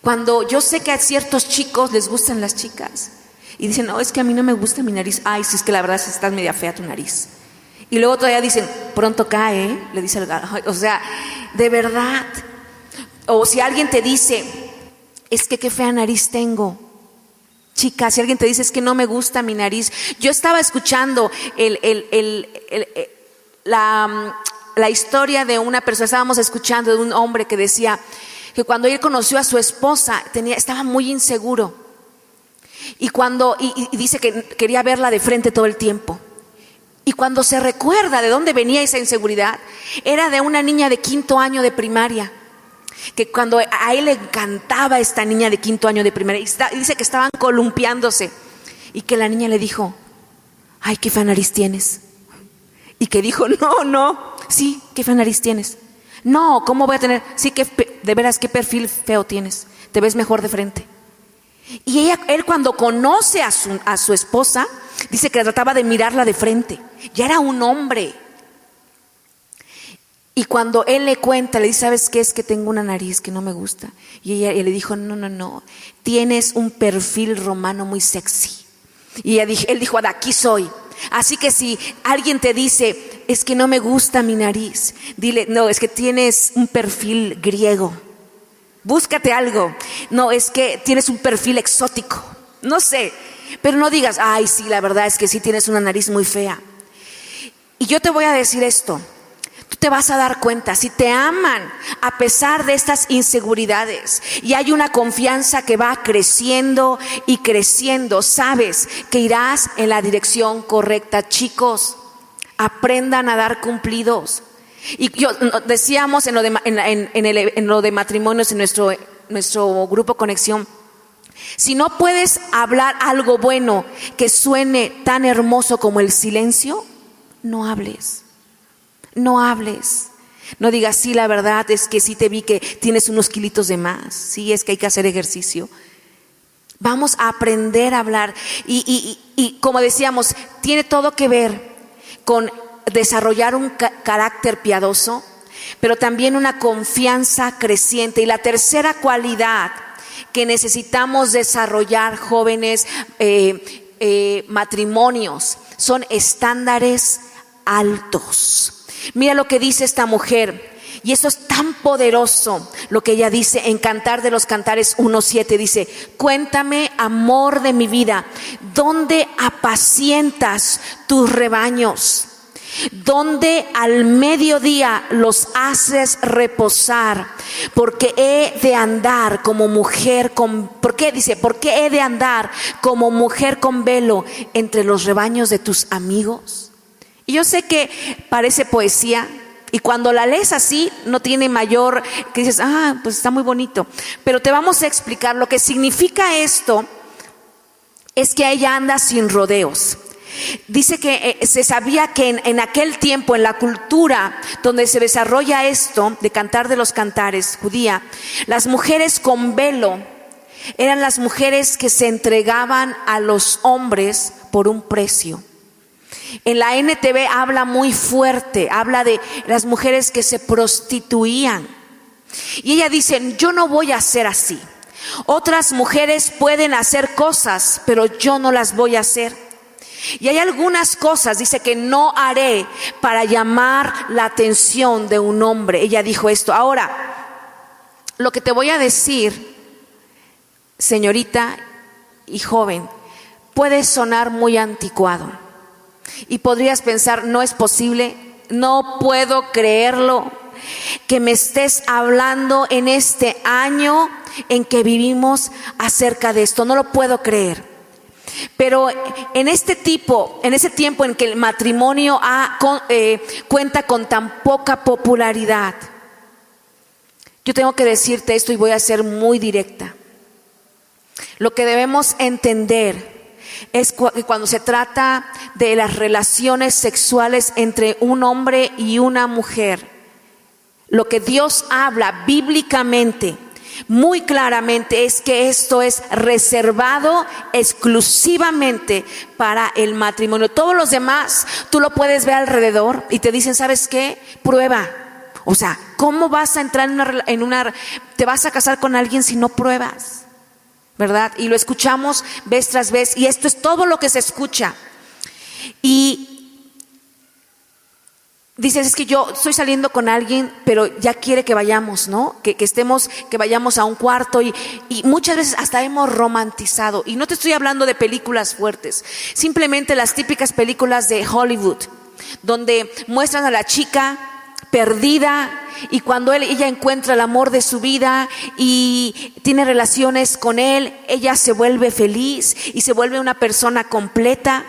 cuando yo sé que a ciertos chicos les gustan las chicas y dicen, no, es que a mí no me gusta mi nariz, ay, si es que la verdad si estás media fea tu nariz. Y luego todavía dicen, pronto cae, ¿eh? le dice el. O sea, de verdad. O si alguien te dice, es que qué fea nariz tengo. Chica, si alguien te dice, es que no me gusta mi nariz. Yo estaba escuchando la, la historia de una persona, estábamos escuchando de un hombre que decía que cuando él conoció a su esposa, tenía, estaba muy inseguro. Y cuando, y dice que quería verla de frente todo el tiempo. Y cuando se recuerda de dónde venía esa inseguridad, era de una niña de quinto año de primaria. Que cuando a él le encantaba esta niña de quinto año de primaria, y dice que estaban columpiándose, y que la niña le dijo, ay, qué fea nariz tienes. Y que dijo, no, no, sí, qué fea nariz tienes. No, ¿cómo voy a tener? Sí, que de veras, qué perfil feo tienes. Te ves mejor de frente. Y ella, él cuando conoce a su, esposa, dice que trataba de mirarla de frente. Ya era un hombre. Y cuando él le cuenta, le dice, ¿sabes qué? Es que tengo una nariz que no me gusta. Y ella le dijo, no, no, no, tienes un perfil romano muy sexy. Y él dijo, aquí soy. Así que si alguien te dice, es que no me gusta mi nariz, dile, no, es que tienes un perfil griego. Búscate algo. No, es que tienes un perfil exótico. No sé. Pero no digas, ay, sí, la verdad es que sí tienes una nariz muy fea. Y yo te voy a decir esto tú te vas a dar cuenta, si te aman a pesar de estas inseguridades y hay una confianza que va creciendo y creciendo, sabes que irás en la dirección correcta. Chicos, aprendan a dar cumplidos. Y yo, decíamos en lo de, en, lo de matrimonios en nuestro, nuestro grupo Conexión, si no puedes hablar algo bueno que suene tan hermoso como el silencio, no hables. No hables. No digas, sí, la verdad es que sí te vi que tienes unos kilitos de más. Sí, es que hay que hacer ejercicio. Vamos a aprender a hablar. Y, y como decíamos, tiene todo que ver con desarrollar un carácter piadoso, pero también una confianza creciente. Y la tercera cualidad que necesitamos desarrollar jóvenes eh, eh, matrimonios son estándares altos. Mira lo que dice esta mujer. Y eso es tan poderoso lo que ella dice en Cantar de los Cantares 1.7. Dice, cuéntame, amor de mi vida, ¿dónde apacientas tus rebaños? ¿Dónde al mediodía los haces reposar? Porque he de andar como mujer con, ¿por qué? Dice, ¿por qué he de andar como mujer con velo entre los rebaños de tus amigos? Y yo sé que parece poesía, y cuando la lees así, no tiene mayor, que dices, ah, pues está muy bonito. Pero te vamos a explicar lo que significa esto, es que ella anda sin rodeos. Dice que eh, se sabía que en, en, aquel tiempo, en la cultura donde se desarrolla esto de cantar de los cantares judía, las mujeres con velo eran las mujeres que se entregaban a los hombres por un precio. En la NTV habla muy fuerte, habla de las mujeres que se prostituían. Y ella dice, yo no voy a ser así. Otras mujeres pueden hacer cosas, pero yo no las voy a hacer. Y hay algunas cosas, dice que no haré para llamar la atención de un hombre. Ella dijo esto. Ahora, lo que te voy a decir, señorita y joven, puede sonar muy anticuado. Y podrías pensar, no es posible, no puedo creerlo, que me estés hablando en este año en que vivimos acerca de esto, no lo puedo creer. Pero en este tipo, en ese tiempo en que el matrimonio eh, cuenta con tan poca popularidad, yo tengo que decirte esto y voy a ser muy directa. Lo que debemos entender es cuando se trata de las relaciones sexuales entre un hombre y una mujer. Lo que Dios habla bíblicamente, muy claramente, es que esto es reservado exclusivamente para el matrimonio. Todos los demás, tú lo puedes ver alrededor y te dicen, ¿sabes qué? Prueba. O sea, ¿cómo vas a entrar en una, en te vas a casar con alguien si no pruebas? ¿verdad? Y lo escuchamos vez tras vez y esto es todo lo que se escucha. Y dices, es que yo estoy saliendo con alguien, pero ya quiere que vayamos, ¿no? Que, estemos, que vayamos a un cuarto y, y muchas veces hasta hemos romantizado. Y no te estoy hablando de películas fuertes, simplemente las típicas películas de Hollywood, donde muestran a la chica perdida y cuando él, ella encuentra el amor de su vida y tiene relaciones con él, ella se vuelve feliz y se vuelve una persona completa.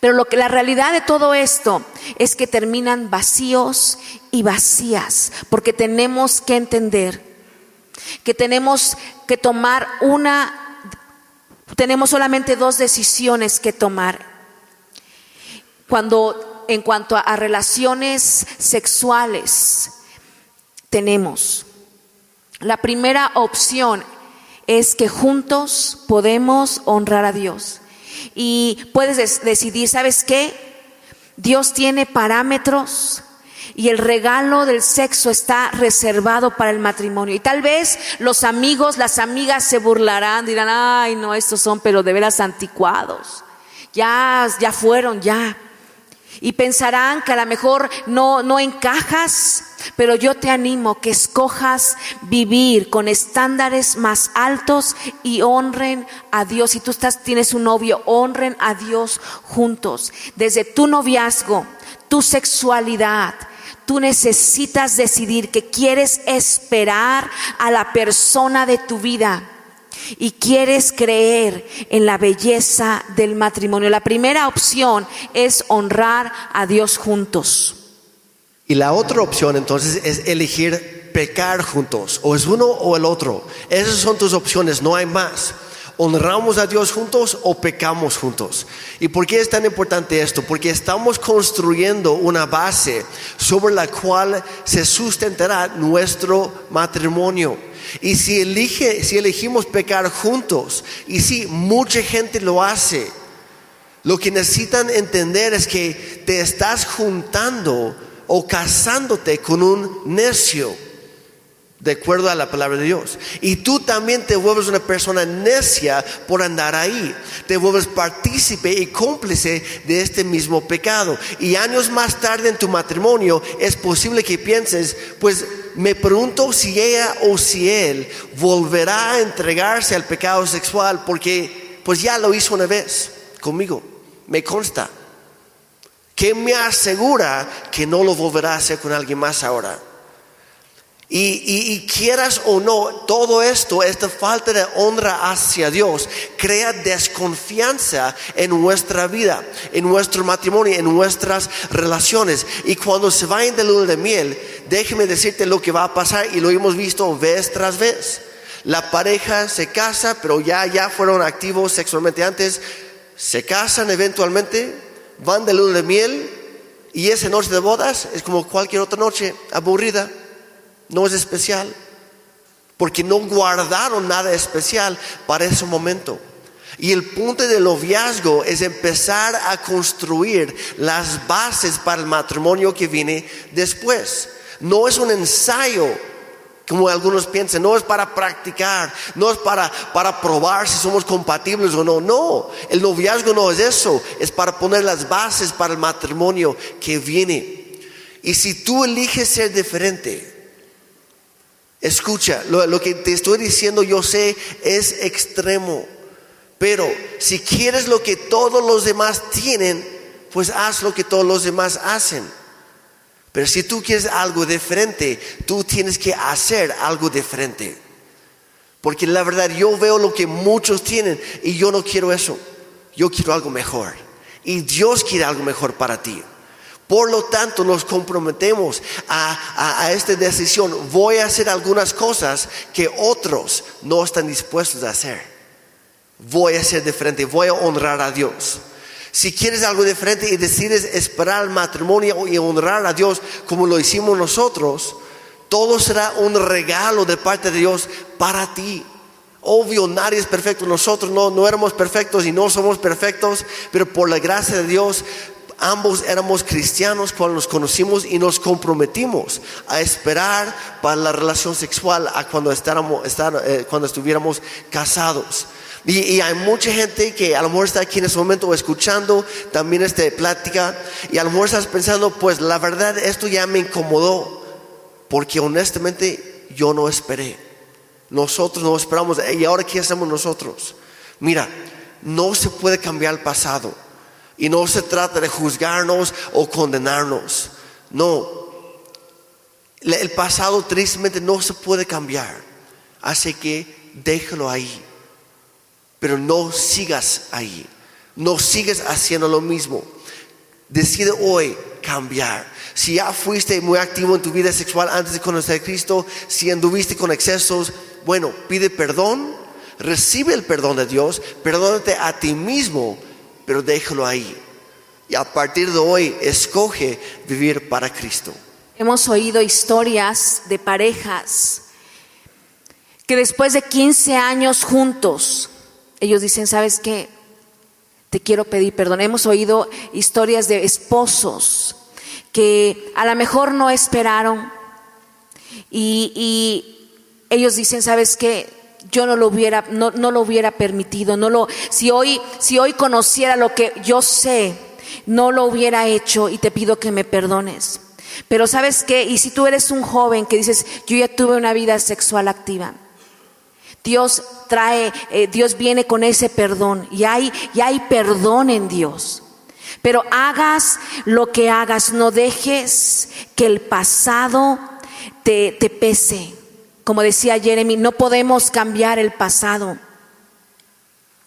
Pero lo que la realidad de todo esto es que terminan vacíos y vacías, porque tenemos que entender que tenemos que tomar una tenemos solamente dos decisiones que tomar. Cuando en cuanto a, relaciones sexuales tenemos. La primera opción es que juntos podemos honrar a Dios. Y puedes des- decidir, ¿sabes qué? Dios tiene parámetros y el regalo del sexo está reservado para el matrimonio. Y tal vez los amigos, las amigas se burlarán, dirán, ay, no, estos son pero de veras anticuados. Ya, ya fueron, ya. Y pensarán que a lo mejor no, no encajas, pero yo te animo que escojas vivir con estándares más altos y honren a Dios. Si tú estás, tienes un novio, honren a Dios juntos. Desde tu noviazgo, tu sexualidad, tú necesitas decidir que quieres esperar a la persona de tu vida y quieres creer en la belleza del matrimonio. La primera opción es honrar a Dios juntos. Y la otra opción entonces es elegir pecar juntos, o es uno o el otro. Esas son tus opciones, no hay más. ¿Honramos a Dios juntos o pecamos juntos? ¿Y por qué es tan importante esto? Porque estamos construyendo una base sobre la cual se sustentará nuestro matrimonio. Y si, elige, si elegimos pecar juntos, y si mucha gente lo hace, lo que necesitan entender es que te estás juntando o casándote con un necio, de acuerdo a la palabra de Dios. Y tú también te vuelves una persona necia por andar ahí. Te vuelves partícipe y cómplice de este mismo pecado. Y años más tarde en tu matrimonio es posible que pienses, pues me pregunto si ella o si él volverá a entregarse al pecado sexual porque pues ya lo hizo una vez conmigo. Me consta. ¿Qué me asegura que no lo volverá a hacer con alguien más ahora? Y, y- quieras o no, todo esto, esta falta de honra hacia Dios, crea desconfianza en nuestra vida, en nuestro matrimonio, en nuestras relaciones. Y cuando se vayan de luna de miel, déjeme decirte lo que va a pasar y lo hemos visto vez tras vez. La pareja se casa, pero ya, ya fueron activos sexualmente antes, se casan eventualmente, van de luna de miel y esa noche de bodas es como cualquier otra noche aburrida no es especial, porque no guardaron nada especial para ese momento. Y el punto del noviazgo es empezar a construir las bases para el matrimonio que viene después. No es un ensayo, como algunos piensan, no es para practicar, no es para, para probar si somos compatibles o no. No, el noviazgo no es eso, es para poner las bases para el matrimonio que viene. Y si tú eliges ser diferente, Escucha, lo, que te estoy diciendo yo sé es extremo, pero si quieres lo que todos los demás tienen, pues haz lo que todos los demás hacen. Pero si tú quieres algo diferente, tú tienes que hacer algo diferente. Porque la verdad yo veo lo que muchos tienen y yo no quiero eso. Yo quiero algo mejor. Y Dios quiere algo mejor para ti. Por lo tanto, nos comprometemos a, a- esta decisión. Voy a hacer algunas cosas que otros no están dispuestos a hacer. Voy a ser diferente, voy a honrar a Dios. Si quieres algo diferente y decides esperar el matrimonio y honrar a Dios como lo hicimos nosotros, todo será un regalo de parte de Dios para ti. Obvio, nadie es perfecto. Nosotros no, no éramos perfectos y no somos perfectos, pero por la gracia de Dios, ambos éramos cristianos cuando nos conocimos y nos comprometimos a esperar para la relación sexual a cuando, eh, estuviéramos casados. Y, y hay mucha gente que a lo mejor está aquí en este momento escuchando también esta plática y a lo mejor estás pensando, pues la verdad esto ya me incomodó porque honestamente yo no esperé. Nosotros no esperamos. ¿Y ahora qué hacemos nosotros? Mira, no se puede cambiar el pasado. Y no se trata de juzgarnos o condenarnos. No. El pasado tristemente no se puede cambiar. Así que déjalo ahí. Pero no sigas ahí. No sigas haciendo lo mismo. Decide hoy cambiar. Si ya fuiste muy activo en tu vida sexual antes de conocer a Cristo, si anduviste con excesos, bueno, pide perdón, recibe el perdón de Dios, perdónate a ti mismo, pero déjalo ahí. Y a partir de hoy, escoge vivir para Cristo. Hemos oído historias de parejas que después de 15 años juntos, ellos dicen, ¿sabes qué? te quiero pedir perdón. Hemos oído historias de esposos que a lo mejor no esperaron y, y ellos dicen, ¿sabes qué? Yo no lo hubiera, no, no lo hubiera permitido, no lo, si hoy, si hoy conociera lo que yo sé, no lo hubiera hecho y te pido que me perdones. Pero sabes qué, y si tú eres un joven que dices, yo ya tuve una vida sexual activa, Dios trae, eh, Dios viene con ese perdón y hay, y hay perdón en Dios. Pero hagas lo que hagas, no dejes que el pasado te, te pese. Como decía Jeremy, no podemos cambiar el pasado.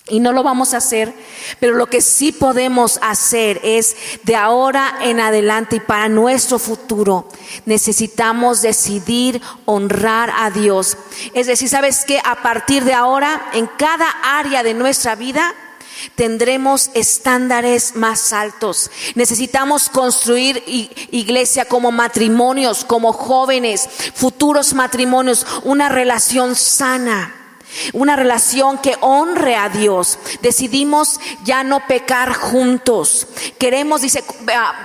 Y no lo vamos a hacer, pero lo que sí podemos hacer es de ahora en adelante y para nuestro futuro necesitamos decidir honrar a Dios. Es decir, ¿sabes qué? A partir de ahora, en cada área de nuestra vida, tendremos estándares más altos. Necesitamos construir iglesia como matrimonios, como jóvenes, futuros matrimonios, una relación sana. Una relación que honre a Dios. Decidimos ya no pecar juntos. Queremos, dice,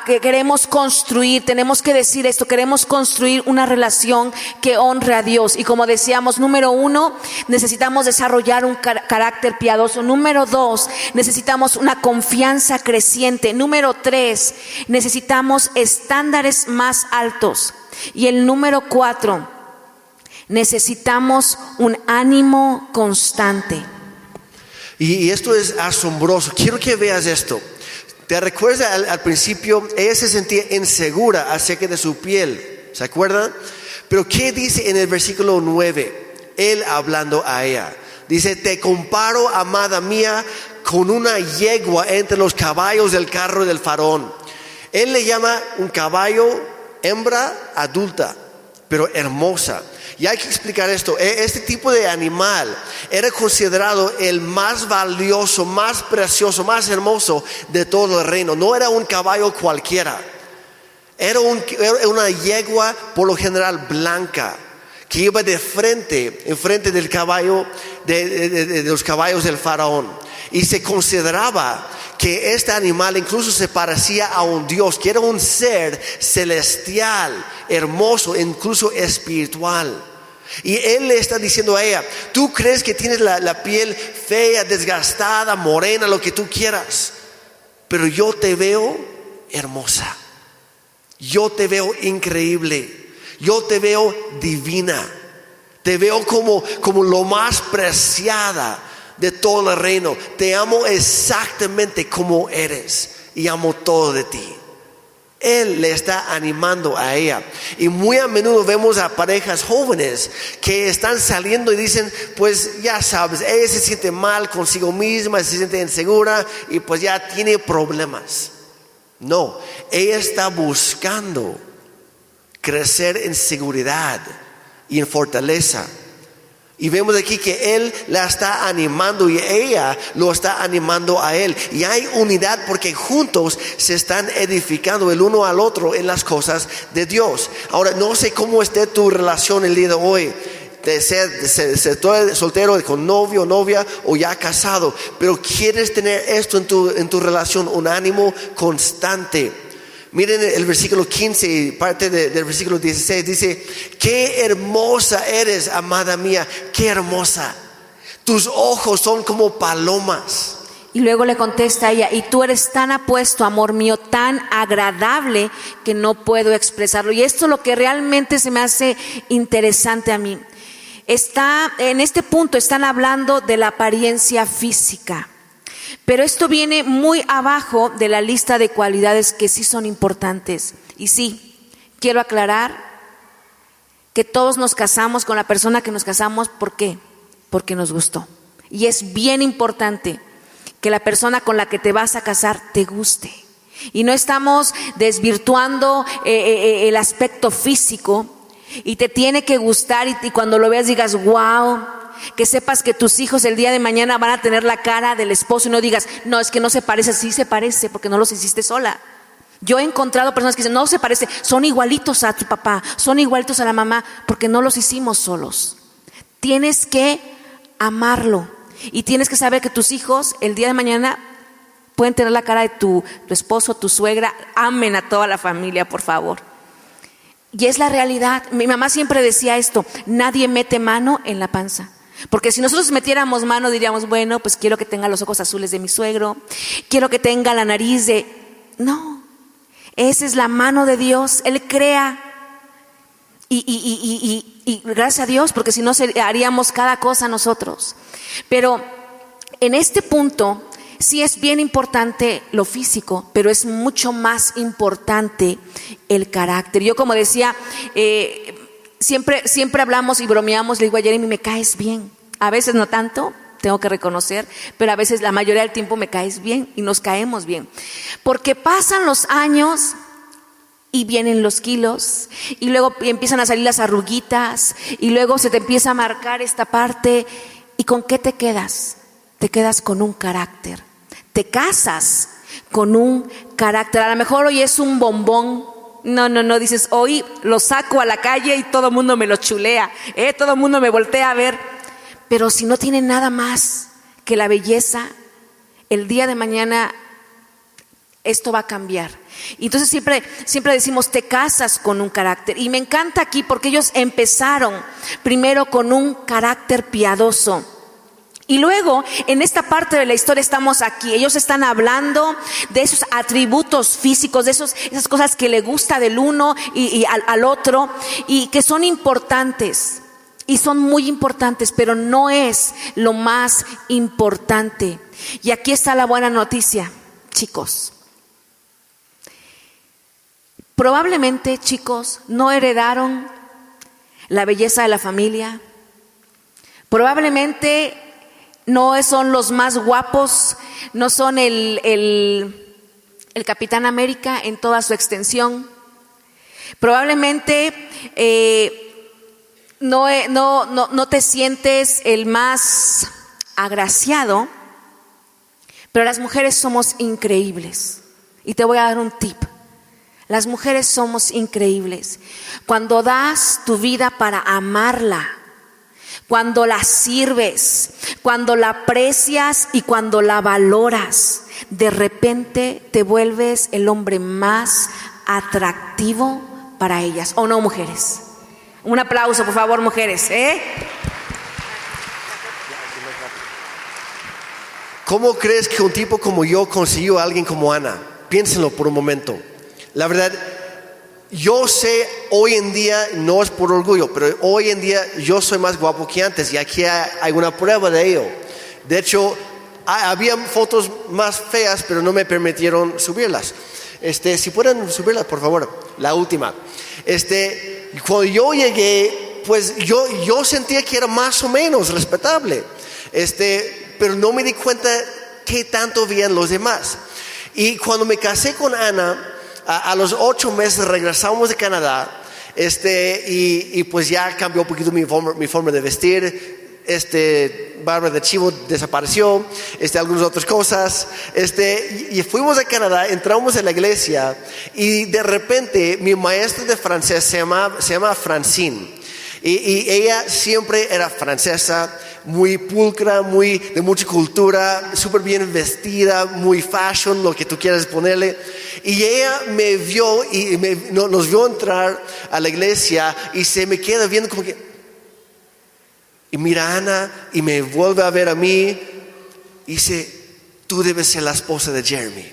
que queremos construir, tenemos que decir esto, queremos construir una relación que honre a Dios. Y como decíamos, número uno, necesitamos desarrollar un carácter piadoso. Número dos, necesitamos una confianza creciente. Número tres, necesitamos estándares más altos. Y el número cuatro, Necesitamos un ánimo constante. Y, esto es asombroso. Quiero que veas esto. ¿Te recuerdas al, principio? Ella se sentía insegura acerca de su piel. ¿Se acuerdan? Pero ¿qué dice en el versículo 9? Él hablando a ella. Dice, te comparo, amada mía, con una yegua entre los caballos del carro del farón. Él le llama un caballo hembra adulta, pero hermosa. Y hay que explicar esto. E, este tipo de animal era considerado el más valioso, más precioso, más hermoso de todo el reino. No era un caballo cualquiera. Era, una yegua por lo general blanca que iba de frente, en frente del caballo, de los caballos del faraón. Y se consideraba que este animal incluso se parecía a un Dios, que era un ser celestial, hermoso, incluso espiritual. Y él le está diciendo a ella, tú crees que tienes la, piel fea, desgastada, morena, lo que tú quieras, pero yo te veo hermosa, yo te veo increíble, yo te veo divina, te veo como, como lo más preciada de todo el reino. Te amo exactamente como eres y amo todo de ti. Él le está animando a ella. Y muy a menudo vemos a parejas jóvenes que están saliendo y dicen, pues ya sabes, ella se siente mal consigo misma, se siente insegura y pues ya tiene problemas. No, ella está buscando crecer en seguridad y en fortaleza. Y vemos aquí que Él la está animando y ella lo está animando a Él. Y hay unidad porque juntos se están edificando el uno al otro en las cosas de Dios. Ahora, no sé cómo esté tu relación el día de hoy. De ser, soltero con novio, novia o ya casado, pero quieres tener esto en tu, en tu relación, un ánimo constante Miren el versículo 15 y parte del versículo 16. Dice, qué hermosa eres, amada mía, qué hermosa. Tus ojos son como palomas. Y luego le contesta ella, y tú eres tan apuesto, amor mío, tan agradable que no puedo expresarlo. Y esto es lo que realmente se me hace interesante a mí. Está, en este punto están hablando de la apariencia física. Pero esto viene muy abajo de la lista de cualidades que sí son importantes. Y sí, quiero aclarar que todos nos casamos con la persona que nos casamos, ¿por qué? Porque nos gustó. Y es bien importante que la persona con la que te vas a casar te guste. Y no estamos desvirtuando eh, eh, eh, el aspecto físico y te tiene que gustar y, y cuando lo veas digas, wow, que sepas que tus hijos el día de mañana van a tener la cara del esposo y no digas, no, es que no se parece, sí se parece porque no los hiciste sola. Yo he encontrado personas que dicen, no se parece, son igualitos a tu papá, son igualitos a la mamá porque no los hicimos solos. Tienes que amarlo y tienes que saber que tus hijos el día de mañana Pueden tener la cara de tu, tu esposo, tu suegra. Amen a toda la familia, por favor. Y es la realidad. Mi mamá siempre decía esto, nadie mete mano en la panza. Porque si nosotros metiéramos mano diríamos, bueno, pues quiero que tenga los ojos azules de mi suegro, quiero que tenga la nariz de... No, esa es la mano de Dios, Él crea. Y, y gracias a Dios, porque si no haríamos cada cosa nosotros. Pero en este punto sí es bien importante lo físico, pero es mucho más importante el carácter. Yo como decía, eh, siempre, siempre hablamos y bromeamos, le digo a Jeremy, me caes bien. A veces no tanto, tengo que reconocer, pero a veces la mayoría del tiempo me caes bien y nos caemos bien. Porque pasan los años y vienen los kilos y luego empiezan a salir las arruguitas y luego se te empieza a marcar esta parte y con qué te quedas? Te quedas con un carácter. Te casas con un carácter. A lo mejor hoy es un bombón. No, no, no, dices, hoy lo saco a la calle y todo el mundo me lo chulea, ¿eh? todo el mundo me voltea a ver. Pero si no tiene nada más que la belleza, el día de mañana esto va a cambiar. Entonces siempre, siempre decimos, te casas con un carácter. Y me encanta aquí porque ellos empezaron primero con un carácter piadoso. Y luego, en esta parte de la historia estamos aquí. Ellos están hablando de esos atributos físicos, de esos, esas cosas que le gusta del uno y, al, al otro, y que son importantes. Y son muy importantes, pero no es lo más importante. Y aquí está la buena noticia, chicos. Probablemente, chicos, no heredaron la belleza de la familia. Probablemente no son los más guapos, no son el, el, Capitán América en toda su extensión. Probablemente eh, no, no, no, no te sientes el más agraciado, pero las mujeres somos increíbles. Y te voy a dar un tip. Las mujeres somos increíbles. Cuando das tu vida para amarla, cuando la sirves, cuando la aprecias y cuando la valoras, de repente te vuelves el hombre más atractivo para ellas. ¿O no, mujeres? Un aplauso, por favor, mujeres. ¿eh? ¿Cómo crees que un tipo como yo consiguió a alguien como Ana? Piénsenlo por un momento. La verdad, yo sé hoy en día, no es por orgullo, pero hoy en día yo soy más guapo que antes y aquí hay, una prueba de ello. De hecho, había fotos más feas, pero no me permitieron subirlas. Este, si pueden subirlas, por favor, la última. Este, cuando yo llegué, pues yo, yo sentía que era más o menos respetable, este, pero no me di cuenta qué tanto veían los demás. Y cuando me casé con Ana, a, los ocho meses regresamos de Canadá este, y, pues ya cambió un poquito mi forma, mi forma de vestir. Este, barba de chivo desapareció, este, algunas otras cosas. Este, y, fuimos a Canadá, entramos en la iglesia y de repente mi maestra de francés se llama, se llama Francine. Y, y, ella siempre era francesa, muy pulcra, muy de mucha cultura, súper bien vestida, muy fashion, lo que tú quieras ponerle. Y ella me vio y nos vio entrar a la iglesia y se me queda viendo como que... Y mira a Ana y me vuelve a ver a mí y dice, tú debes ser la esposa de Jeremy.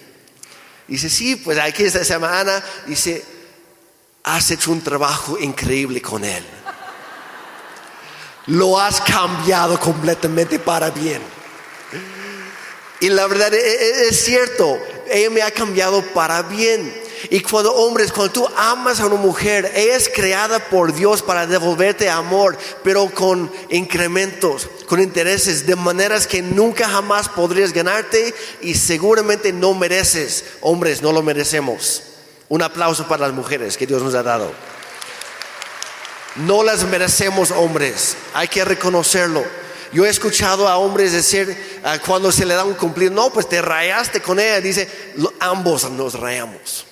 dice, sí, pues aquí se llama Ana. Dice, has hecho un trabajo increíble con él lo has cambiado completamente para bien. Y la verdad e, e, es, cierto, ella me ha cambiado para bien. Y cuando hombres, cuando tú amas a una mujer, ella es creada por Dios para devolverte amor, pero con incrementos, con intereses, de maneras que nunca jamás podrías ganarte y seguramente no mereces. Hombres, no lo merecemos. Un aplauso para las mujeres que Dios nos ha dado. No las merecemos hombres, hay que reconocerlo. Yo he escuchado a hombres decir ah, cuando se le da un cumplir, no, pues te rayaste con ella, dice, ambos nos rayamos.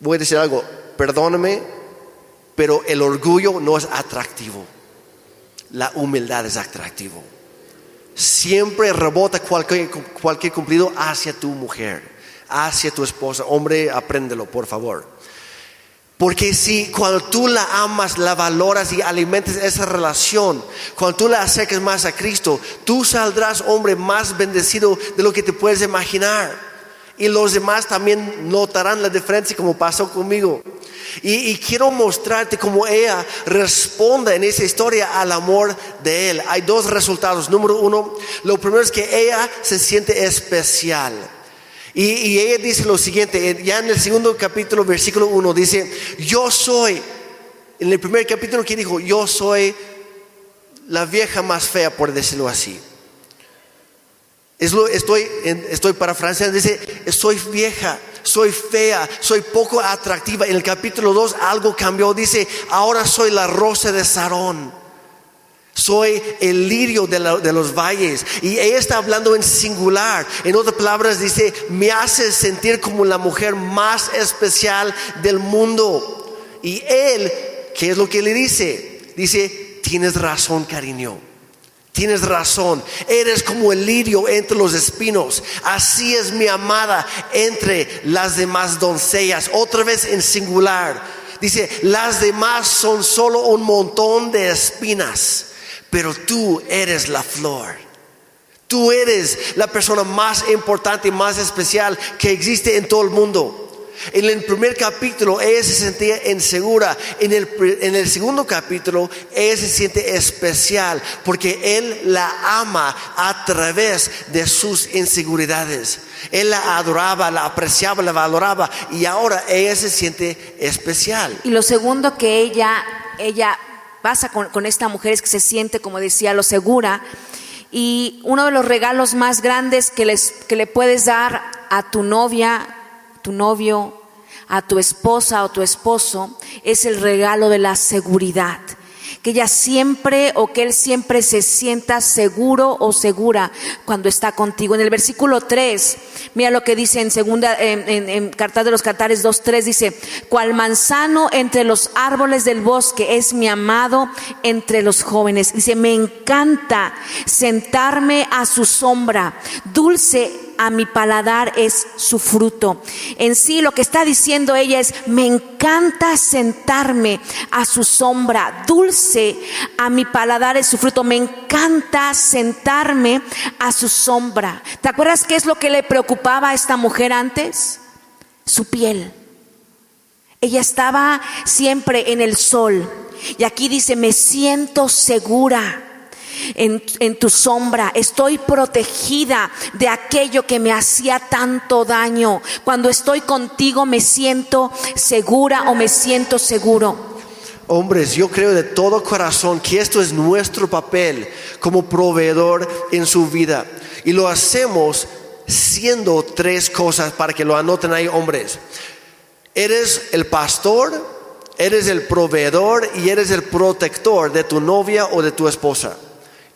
Voy a decir algo, perdóname, pero el orgullo no es atractivo, la humildad es atractivo. siempre rebota cualquier, cualquier cumplido hacia tu mujer, hacia tu esposa. Hombre, apréndelo, por favor. Porque si cuando tú la amas, la valoras y alimentes esa relación, cuando tú la acercas más a Cristo, tú saldrás hombre más bendecido de lo que te puedes imaginar. Y los demás también notarán la diferencia como pasó conmigo. Y, y, quiero mostrarte cómo ella responde en esa historia al amor de él. Hay dos resultados. Número uno, lo primero es que ella se siente especial. Y, ella dice lo siguiente, ya en el segundo capítulo, versículo 1, dice, yo soy, en el primer capítulo que dijo, yo soy la vieja más fea, por decirlo así. Estoy, estoy parafraseando, dice, soy vieja, soy fea, soy poco atractiva. En el capítulo 2 algo cambió, dice, ahora soy la rosa de Sarón. Soy el lirio de, los valles. Y ella está hablando en singular. En otras palabras dice, me hace sentir como la mujer más especial del mundo. Y él, ¿qué es lo que le dice? Dice, tienes razón, cariño. Tienes razón, eres como el lirio entre los espinos. Así es mi amada entre las demás doncellas. Otra vez en singular. Dice, las demás son solo un montón de espinas pero tú eres la flor. Tú eres la persona más importante y más especial que existe en todo el mundo. En el primer capítulo ella se sentía insegura. En el, en el segundo capítulo ella se siente especial porque él la ama a través de sus inseguridades. Él la adoraba, la apreciaba, la valoraba y ahora ella se siente especial. Y lo segundo que ella, ella pasa con, esta mujer es que se siente, como decía, lo segura. Y uno de los regalos más grandes que, les, que le puedes dar a tu novia, tu novio, a tu esposa o tu esposo, es el regalo de la seguridad que ella siempre o que él siempre se sienta seguro o segura cuando está contigo. En el versículo 3, mira lo que dice en segunda, en, en, Carta de los Cantares 2.3, dice, cual manzano entre los árboles del bosque es mi amado entre los jóvenes. Dice, me encanta sentarme a su sombra, dulce a mi paladar es su fruto. En sí lo que está diciendo ella es, me encanta sentarme a su sombra, dulce a mi paladar es su fruto, me encanta sentarme a su sombra. ¿Te acuerdas qué es lo que le preocupaba a esta mujer antes? Su piel. Ella estaba siempre en el sol. Y aquí dice, me siento segura en, tu sombra, estoy protegida de aquello que me hacía tanto daño. Cuando estoy contigo me siento segura o me siento seguro. Hombres, yo creo de todo corazón que esto es nuestro papel como proveedor en su vida. Y lo hacemos siendo tres cosas para que lo anoten ahí, hombres. Eres el pastor, eres el proveedor y eres el protector de tu novia o de tu esposa.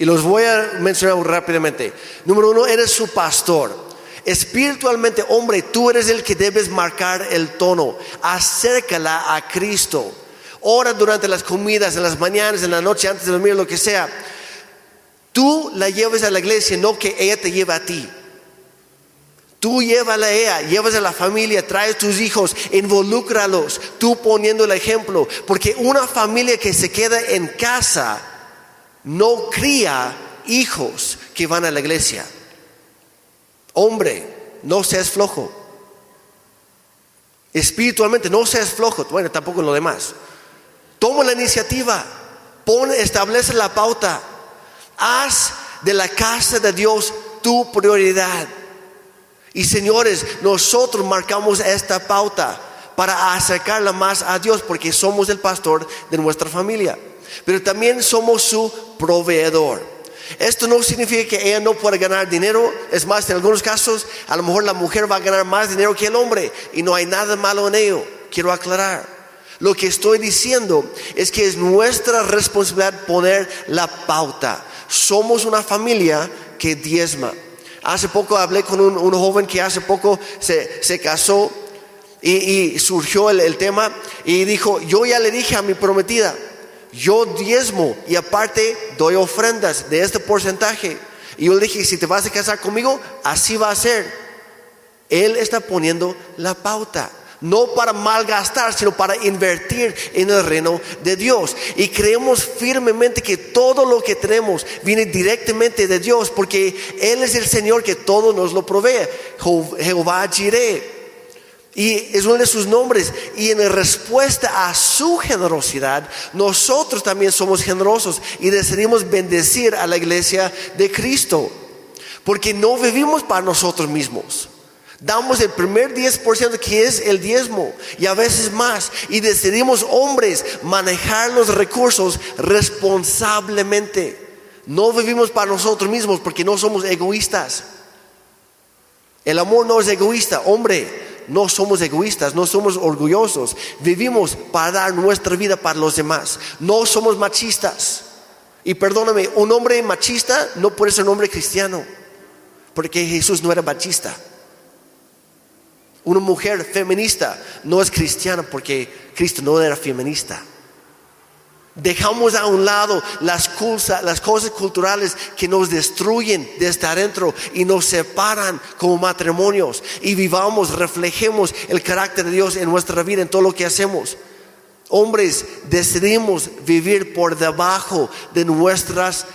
Y los voy a mencionar rápidamente. Número uno, eres su pastor. Espiritualmente, hombre, tú eres el que debes marcar el tono. Acércala a Cristo. Ora durante las comidas, en las mañanas, en la noche, antes de dormir, lo que sea. Tú la lleves a la iglesia, no que ella te lleve a ti. Tú llévala a ella, llevas a la familia, traes tus hijos, involúcralos, tú poniendo el ejemplo. Porque una familia que se queda en casa, no cría hijos que van a la iglesia. Hombre, no seas flojo. Espiritualmente, no seas flojo. Bueno, tampoco en lo demás. Toma la iniciativa. Pone, establece la pauta. Haz de la casa de Dios tu prioridad. Y señores, nosotros marcamos esta pauta para acercarla más a Dios porque somos el pastor de nuestra familia pero también somos su proveedor. Esto no significa que ella no pueda ganar dinero, es más, en algunos casos a lo mejor la mujer va a ganar más dinero que el hombre y no hay nada malo en ello, quiero aclarar. Lo que estoy diciendo es que es nuestra responsabilidad poner la pauta. Somos una familia que diezma. Hace poco hablé con un, joven que hace poco se, casó y, surgió el tema y dijo, yo ya le dije a mi prometida, yo diezmo y aparte doy ofrendas de este porcentaje. Y yo le dije, si te vas a casar conmigo, así va a ser. Él está poniendo la pauta no para malgastar, sino para invertir en el reino de Dios. Y creemos firmemente que todo lo que tenemos viene directamente de Dios, porque Él es el Señor que todo nos lo provee. Jehová Jireh. Y es uno de sus nombres. Y en respuesta a su generosidad, nosotros también somos generosos y decidimos bendecir a la iglesia de Cristo. Porque no vivimos para nosotros mismos. Damos el primer 10% que es el diezmo y a veces más. Y decidimos hombres manejar los recursos responsablemente. No vivimos para nosotros mismos porque no somos egoístas. El amor no es egoísta, hombre. No somos egoístas, no somos orgullosos. Vivimos para dar nuestra vida para los demás. No somos machistas. Y perdóname, un hombre machista no puede ser un hombre cristiano. Porque Jesús no era machista. Una mujer feminista no es cristiana porque Cristo no era feminista. Dejamos a un lado las, las cosas culturales que nos destruyen desde adentro y nos separan como matrimonios y vivamos, reflejemos el carácter de Dios en nuestra vida, en todo lo que hacemos. Hombres, decidimos vivir por debajo de nuestras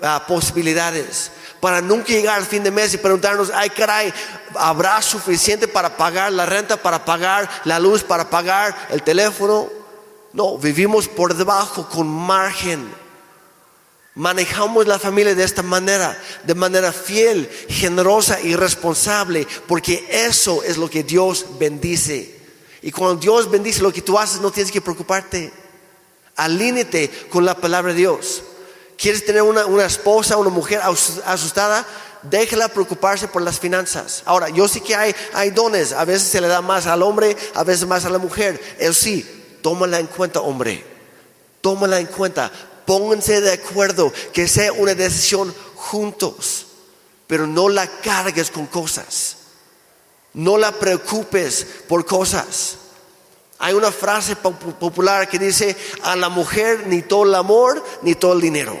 ah, posibilidades para nunca llegar al fin de mes y preguntarnos, ay caray, ¿habrá suficiente para pagar la renta, para pagar la luz, para pagar el teléfono? No, vivimos por debajo con margen. Manejamos la familia de esta manera, de manera fiel, generosa y responsable, porque eso es lo que Dios bendice. Y cuando Dios bendice lo que tú haces, no tienes que preocuparte. Alínete con la palabra de Dios. ¿Quieres tener una, esposa, una mujer asustada? Déjela preocuparse por las finanzas. Ahora, yo sé que hay, hay dones. A veces se le da más al hombre, a veces más a la mujer. Eso sí, tómala en cuenta, hombre. Tómala en cuenta. Pónganse de acuerdo que sea una decisión juntos. Pero no la cargues con cosas. No la preocupes por cosas. Hay una frase popular que dice, a la mujer ni todo el amor ni todo el dinero.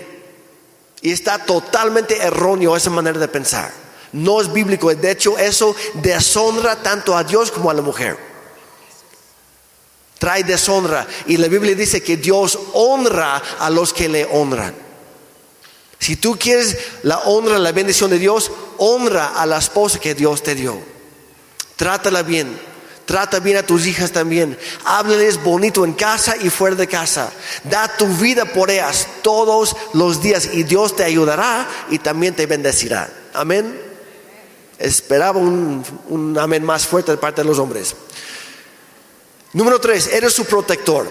Y está totalmente erróneo esa manera de pensar. No es bíblico. De hecho, eso deshonra tanto a Dios como a la mujer. Trae deshonra. Y la Biblia dice que Dios honra a los que le honran. Si tú quieres la honra, la bendición de Dios, honra a la esposa que Dios te dio. Trátala bien Trata bien a tus hijas también. Háblales bonito en casa y fuera de casa. Da tu vida por ellas todos los días y Dios te ayudará y también te bendecirá. Amén. Esperaba un, un amén más fuerte de parte de los hombres. Número tres, eres su protector.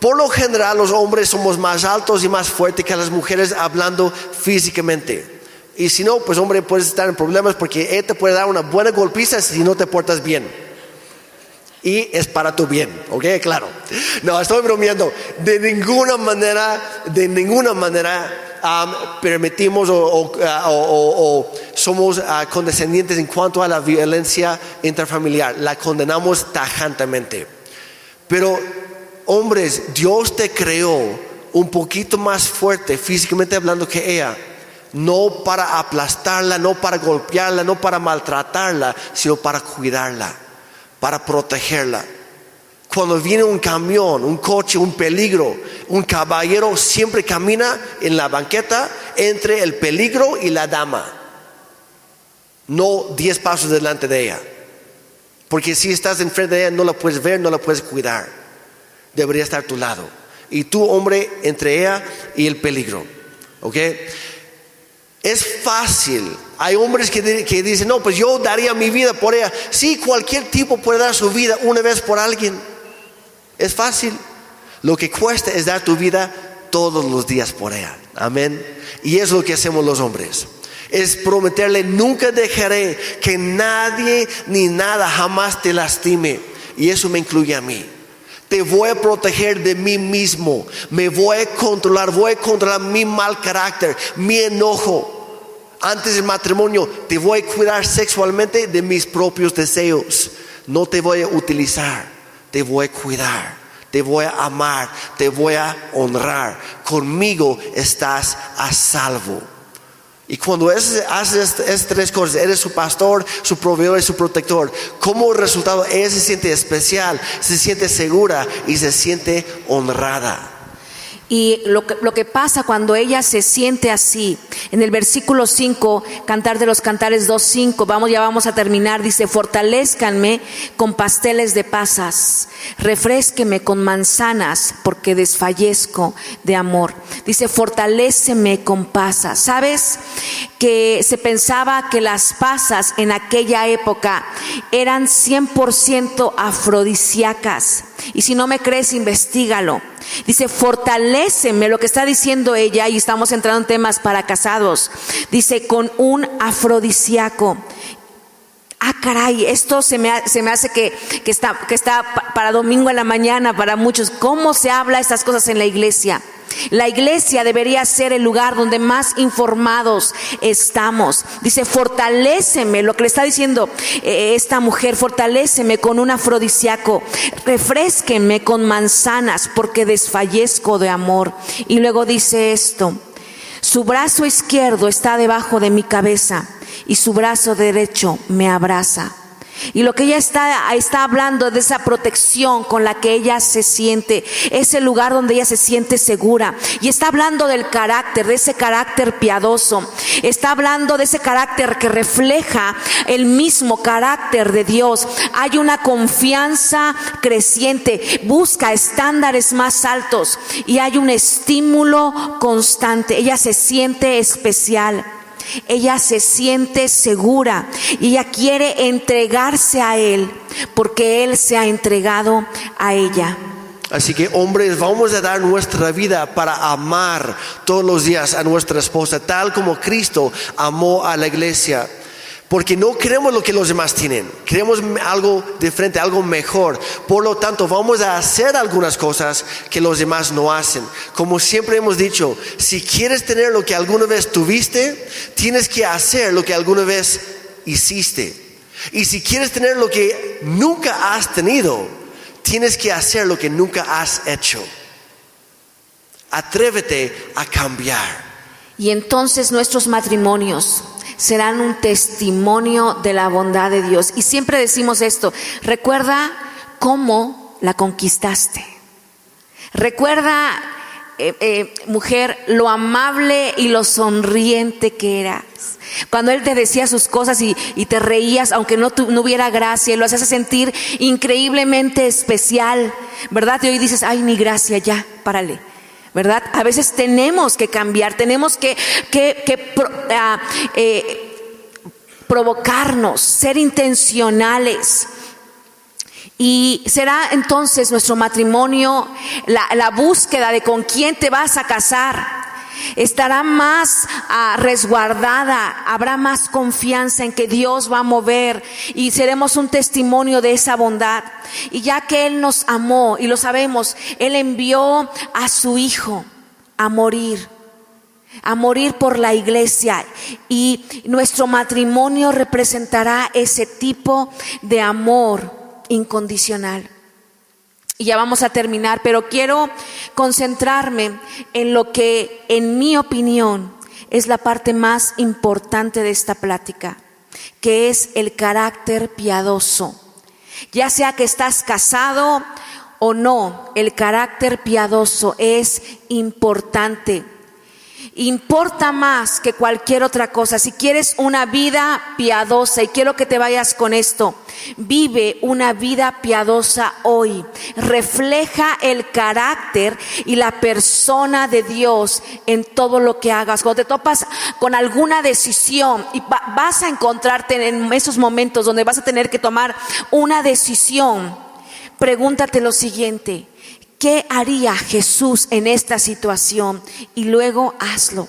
Por lo general los hombres somos más altos y más fuertes que las mujeres hablando físicamente. Y si no, pues hombre, puedes estar en problemas porque él te puede dar una buena golpiza si no te portas bien y es para tu bien, ¿ok? Claro. No, estoy bromeando. De ninguna manera, de ninguna manera permitimos o, somos ah, condescendientes en cuanto a la violencia intrafamiliar. La condenamos tajantemente. Pero, hombres, Dios te creó un poquito más fuerte físicamente hablando que ella. No para aplastarla, no para golpearla, no para maltratarla, sino para cuidarla para protegerla. Cuando viene un camión, un coche, un peligro, un caballero siempre camina en la banqueta entre el peligro y la dama. No diez pasos delante de ella. Porque si estás enfrente de ella no la puedes ver, no la puedes cuidar. Debería estar a tu lado. Y tú, hombre, entre ella y el peligro. ¿Ok? Es fácil. Hay hombres que, dicen, no, pues yo daría mi vida por ella. Sí, cualquier tipo puede dar su vida una vez por alguien. Es fácil. Lo que cuesta es dar tu vida todos los días por ella. Amén. Y es lo que hacemos los hombres. Es prometerle, nunca dejaré que nadie ni nada jamás te lastime. Y eso me incluye a mí. Te voy a proteger de mí mismo. Me voy a controlar. Voy a controlar mi mal carácter, mi enojo. Antes del matrimonio, te voy a cuidar sexualmente de mis propios deseos. No te voy a utilizar. Te voy a cuidar. Te voy a amar. Te voy a honrar. Conmigo estás a salvo. Y cuando est- estas tres cosas, eres su pastor, su proveedor y su protector, como resultado ella se siente especial, se siente segura y se siente honrada. Y lo que, pasa cuando ella se siente así, en el versículo 5, Cantar de los Cantares 2.5, vamos, ya vamos a terminar, dice, fortalezcanme con pasteles de pasas, refresqueme con manzanas, porque desfallezco de amor. Dice, fortaléceme con pasas. ¿Sabes? Que se pensaba que las pasas en aquella época eran 100% afrodisíacas. Y si no me crees, investigalo. Dice, fortaléceme, lo que está diciendo ella, y estamos entrando en temas para casados. Dice, con un afrodisíaco. Ah, caray, esto se me, se me hace que, está, para domingo en la mañana, para muchos. ¿Cómo se habla estas cosas en la iglesia? La iglesia debería ser el lugar donde más informados estamos. Dice, fortaléceme, lo que le está diciendo eh, esta mujer, fortaléceme con un afrodisíaco, refresquenme con manzanas, porque desfallezco de amor. Y luego dice esto, su brazo izquierdo está debajo de mi cabeza y su brazo derecho me abraza. Y lo que ella está, está hablando de esa protección con la que ella se siente, ese lugar donde ella se siente segura. Y está hablando del carácter, de ese carácter piadoso. Está hablando de ese carácter que refleja el mismo carácter de Dios. Hay una confianza creciente, busca estándares más altos y hay un estímulo constante. Ella se siente especial. Ella se siente segura y ella quiere entregarse a Él porque Él se ha entregado a ella. Así que hombres, vamos a dar nuestra vida para amar todos los días a nuestra esposa, tal como Cristo amó a la iglesia. Porque no queremos lo que los demás tienen, queremos algo diferente, algo mejor. Por lo tanto, vamos a hacer algunas cosas que los demás no hacen. Como siempre hemos dicho, si quieres tener lo que alguna vez tuviste, tienes que hacer lo que alguna vez hiciste. Y si quieres tener lo que nunca has tenido, tienes que hacer lo que nunca has hecho. Atrévete a cambiar. Y entonces nuestros matrimonios serán un testimonio de la bondad de Dios. Y siempre decimos esto, recuerda cómo la conquistaste. Recuerda, eh, eh, mujer, lo amable y lo sonriente que eras. Cuando Él te decía sus cosas y, te reías, aunque no, tu- hubiera gracia, lo hacías sentir increíblemente especial, ¿verdad? Y hoy dices, ay, ni gracia, ya, párale. ¿Verdad? A veces tenemos que cambiar, tenemos que, que, que ah, eh, provocarnos, ser intencionales. Y será entonces nuestro matrimonio la, la búsqueda de con quién te vas a casar. Estará más ah, resguardada, habrá más confianza en que Dios va a mover y seremos un testimonio de esa bondad. Y ya que Él nos amó, y lo sabemos, Él envió a su Hijo a morir a morir por la iglesia y nuestro matrimonio representará ese tipo de amor incondicional. Y ya vamos a terminar, pero quiero concentrarme en lo que, en mi opinión, es la parte más importante de esta plática, que es el carácter piadoso. Ya sea que estás casado o no, el carácter piadoso es importante. Importa más que cualquier otra cosa. Si quieres una vida piadosa, y quiero que te vayas con esto, vive una vida piadosa hoy. Refleja el carácter y la persona de Dios en todo lo que hagas. Cuando te topas con alguna decisión y va- vas a encontrarte en esos momentos donde vas a tener que tomar una decisión, pregúntate lo siguiente. ¿Qué haría Jesús en esta situación? Y luego hazlo.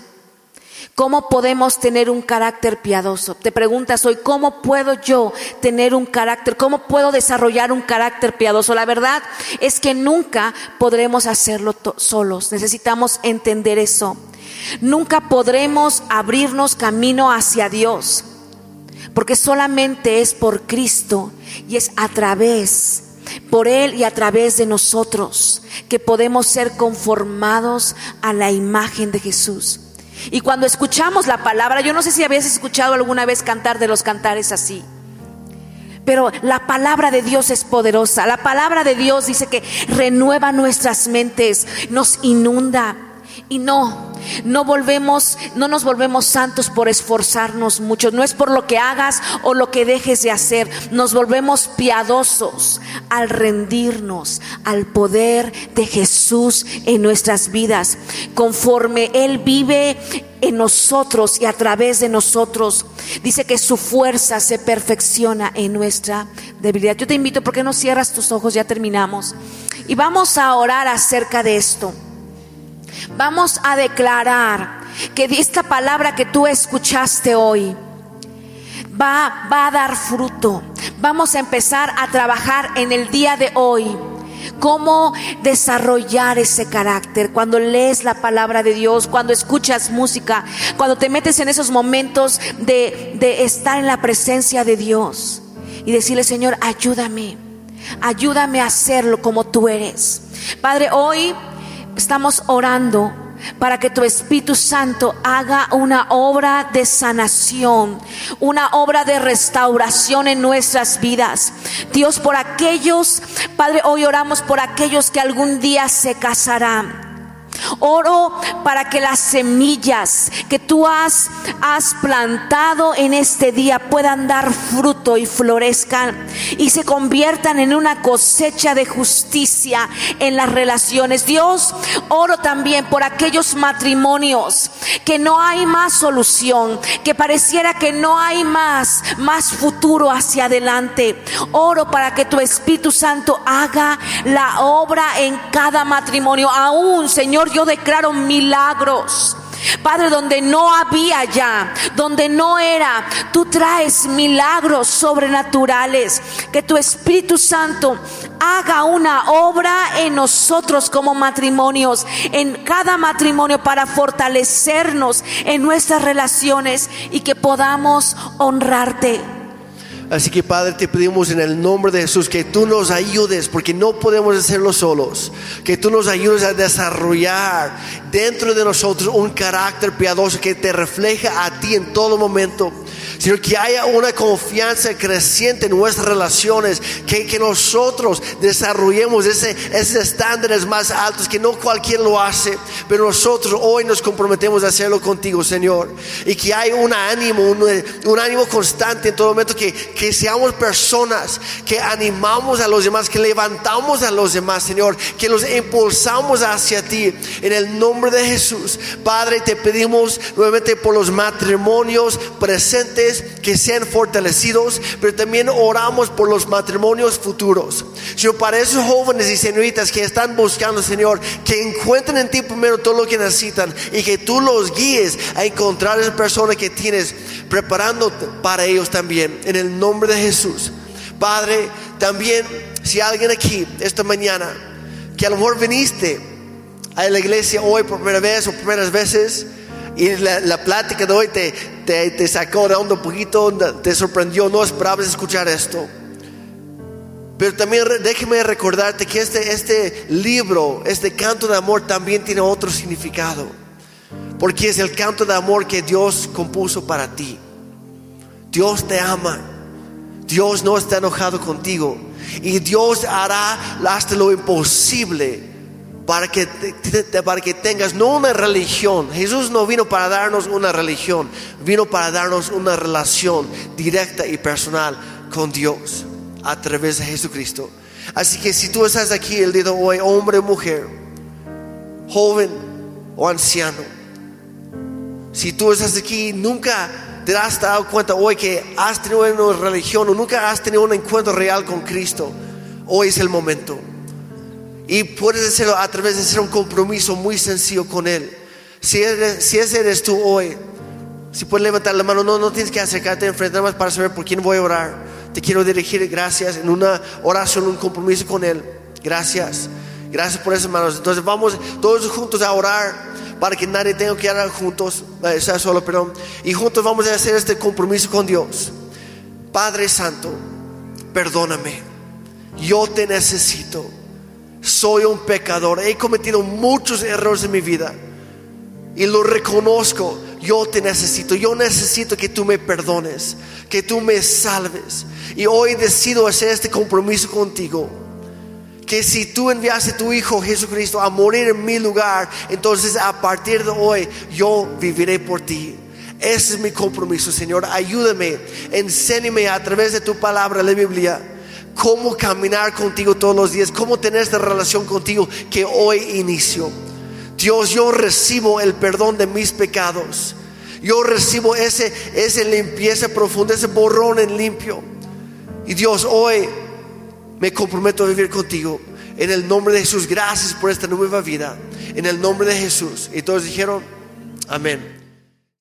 ¿Cómo podemos tener un carácter piadoso? Te preguntas hoy, ¿cómo puedo yo tener un carácter? ¿Cómo puedo desarrollar un carácter piadoso? La verdad es que nunca podremos hacerlo solos. Necesitamos entender eso. Nunca podremos abrirnos camino hacia Dios, porque solamente es por Cristo y es a través por Él y a través de nosotros que podemos ser conformados a la imagen de Jesús. Y cuando escuchamos la palabra, yo no sé si habías escuchado alguna vez cantar de los cantares así. Pero la palabra de Dios es poderosa. La palabra de Dios dice que renueva nuestras mentes, nos inunda. Y no, no volvemos, no nos volvemos santos por esforzarnos mucho. No es por lo que hagas o lo que dejes de hacer. Nos volvemos piadosos al rendirnos al poder de Jesús en nuestras vidas. Conforme Él vive en nosotros y a través de nosotros. Dice que su fuerza se perfecciona en nuestra debilidad. Yo te invito, ¿por qué no cierras tus ojos? Ya terminamos. Y vamos a orar acerca de esto. Vamos a declarar que esta palabra que tú escuchaste hoy va, va a dar fruto. Vamos a empezar a trabajar en el día de hoy cómo desarrollar ese carácter cuando lees la palabra de Dios, cuando escuchas música, cuando te metes en esos momentos de, de, estar en la presencia de Dios y decirle, Señor, ayúdame, ayúdame a hacerlo como tú eres. Padre, hoy estamos orando para que tu Espíritu Santo haga una obra de sanación, una obra de restauración en nuestras vidas. Dios, por aquellos, Padre, hoy oramos por aquellos que algún día se casarán Oro para que las semillas que tú has, has plantado en este día puedan dar fruto y florezcan y se conviertan en una cosecha de justicia en las relaciones. Dios, oro también por aquellos matrimonios que no hay más solución, que pareciera que no hay más, más futuro hacia adelante. Oro para que tu Espíritu Santo haga la obra en cada matrimonio, aún, Señor yo declaro milagros. Padre, donde no había ya, donde no era, tú traes milagros sobrenaturales. Que tu Espíritu Santo haga una obra en nosotros como matrimonios, en cada matrimonio para fortalecernos en nuestras relaciones y que podamos honrarte. Así que Padre, te pedimos en el nombre de Jesús que tú nos ayudes, porque no podemos hacerlo solos, que tú nos ayudes a desarrollar dentro de nosotros un carácter piadoso que te refleja a ti en todo momento sino que haya una confianza creciente en nuestras relaciones, que, que nosotros desarrollemos ese, esos estándares más altos, que no cualquiera lo hace, pero nosotros hoy nos comprometemos a hacerlo contigo, Señor, y que haya un ánimo, un, ánimo constante en todo momento, que, que seamos personas que animamos a los demás, que levantamos a los demás, Señor, que los impulsamos hacia ti, en el nombre de Jesús. Padre, te pedimos nuevamente por los matrimonios presentes, que sean fortalecidos, pero también oramos por los matrimonios futuros. Señor, para esos jóvenes y señoritas que están buscando, Señor, que encuentren en ti primero todo lo que necesitan y que tú los guíes a encontrar esa persona que tienes preparando para ellos también, en el nombre de Jesús. Padre, también si alguien aquí esta mañana, que a lo mejor viniste a la iglesia hoy por primera vez o primeras veces, y la, la plática de hoy te, te, te, sacó de onda un poquito, te sorprendió, no esperabas escuchar esto. Pero también déjeme recordarte que este, este libro, este canto de amor también tiene otro significado. Porque es el canto de amor que Dios compuso para ti. Dios te ama. Dios no está enojado contigo. Y Dios hará hasta lo imposible para que, para que tengas no una religión. Jesús no vino para darnos una religión, vino para darnos una relación directa y personal con Dios a través de Jesucristo. Así que si tú estás aquí el día de hoy, hombre o mujer, joven o anciano, si tú estás aquí, nunca te has dado cuenta hoy que has tenido una religión o nunca has tenido un encuentro real con Cristo, hoy es el momento. Y puedes hacerlo a través de hacer un compromiso muy sencillo con Él. Si, si ese eres tú hoy, si puedes levantar la mano, no, no tienes que acercarte enfrente nada más para saber por quién voy a orar. Te quiero dirigir gracias en una oración, un compromiso con Él. Gracias. Gracias por esas manos. Entonces vamos todos juntos a orar para que nadie tenga que orar juntos, eh, sea solo, perdón. Y juntos vamos a hacer este compromiso con Dios. Padre Santo, perdóname. Yo te necesito soy un pecador, he cometido muchos errores en mi vida, y lo reconozco. Yo te necesito, yo necesito que tú me perdones, que tú me salves. Y hoy decido hacer este compromiso contigo. Que si tú enviaste a tu Hijo Jesucristo a morir en mi lugar, entonces a partir de hoy yo viviré por ti. Ese es mi compromiso, Señor. Ayúdame, enséñame a través de tu palabra, la Biblia, cómo caminar contigo todos los días, cómo tener esta relación contigo que hoy inicio. Dios, yo recibo el perdón de mis pecados. Yo recibo ese, ese limpieza profunda, ese borrón en limpio. Y Dios, hoy me comprometo a vivir contigo. En el nombre de Jesús, gracias por esta nueva vida. En el nombre de Jesús. Y todos dijeron, amén.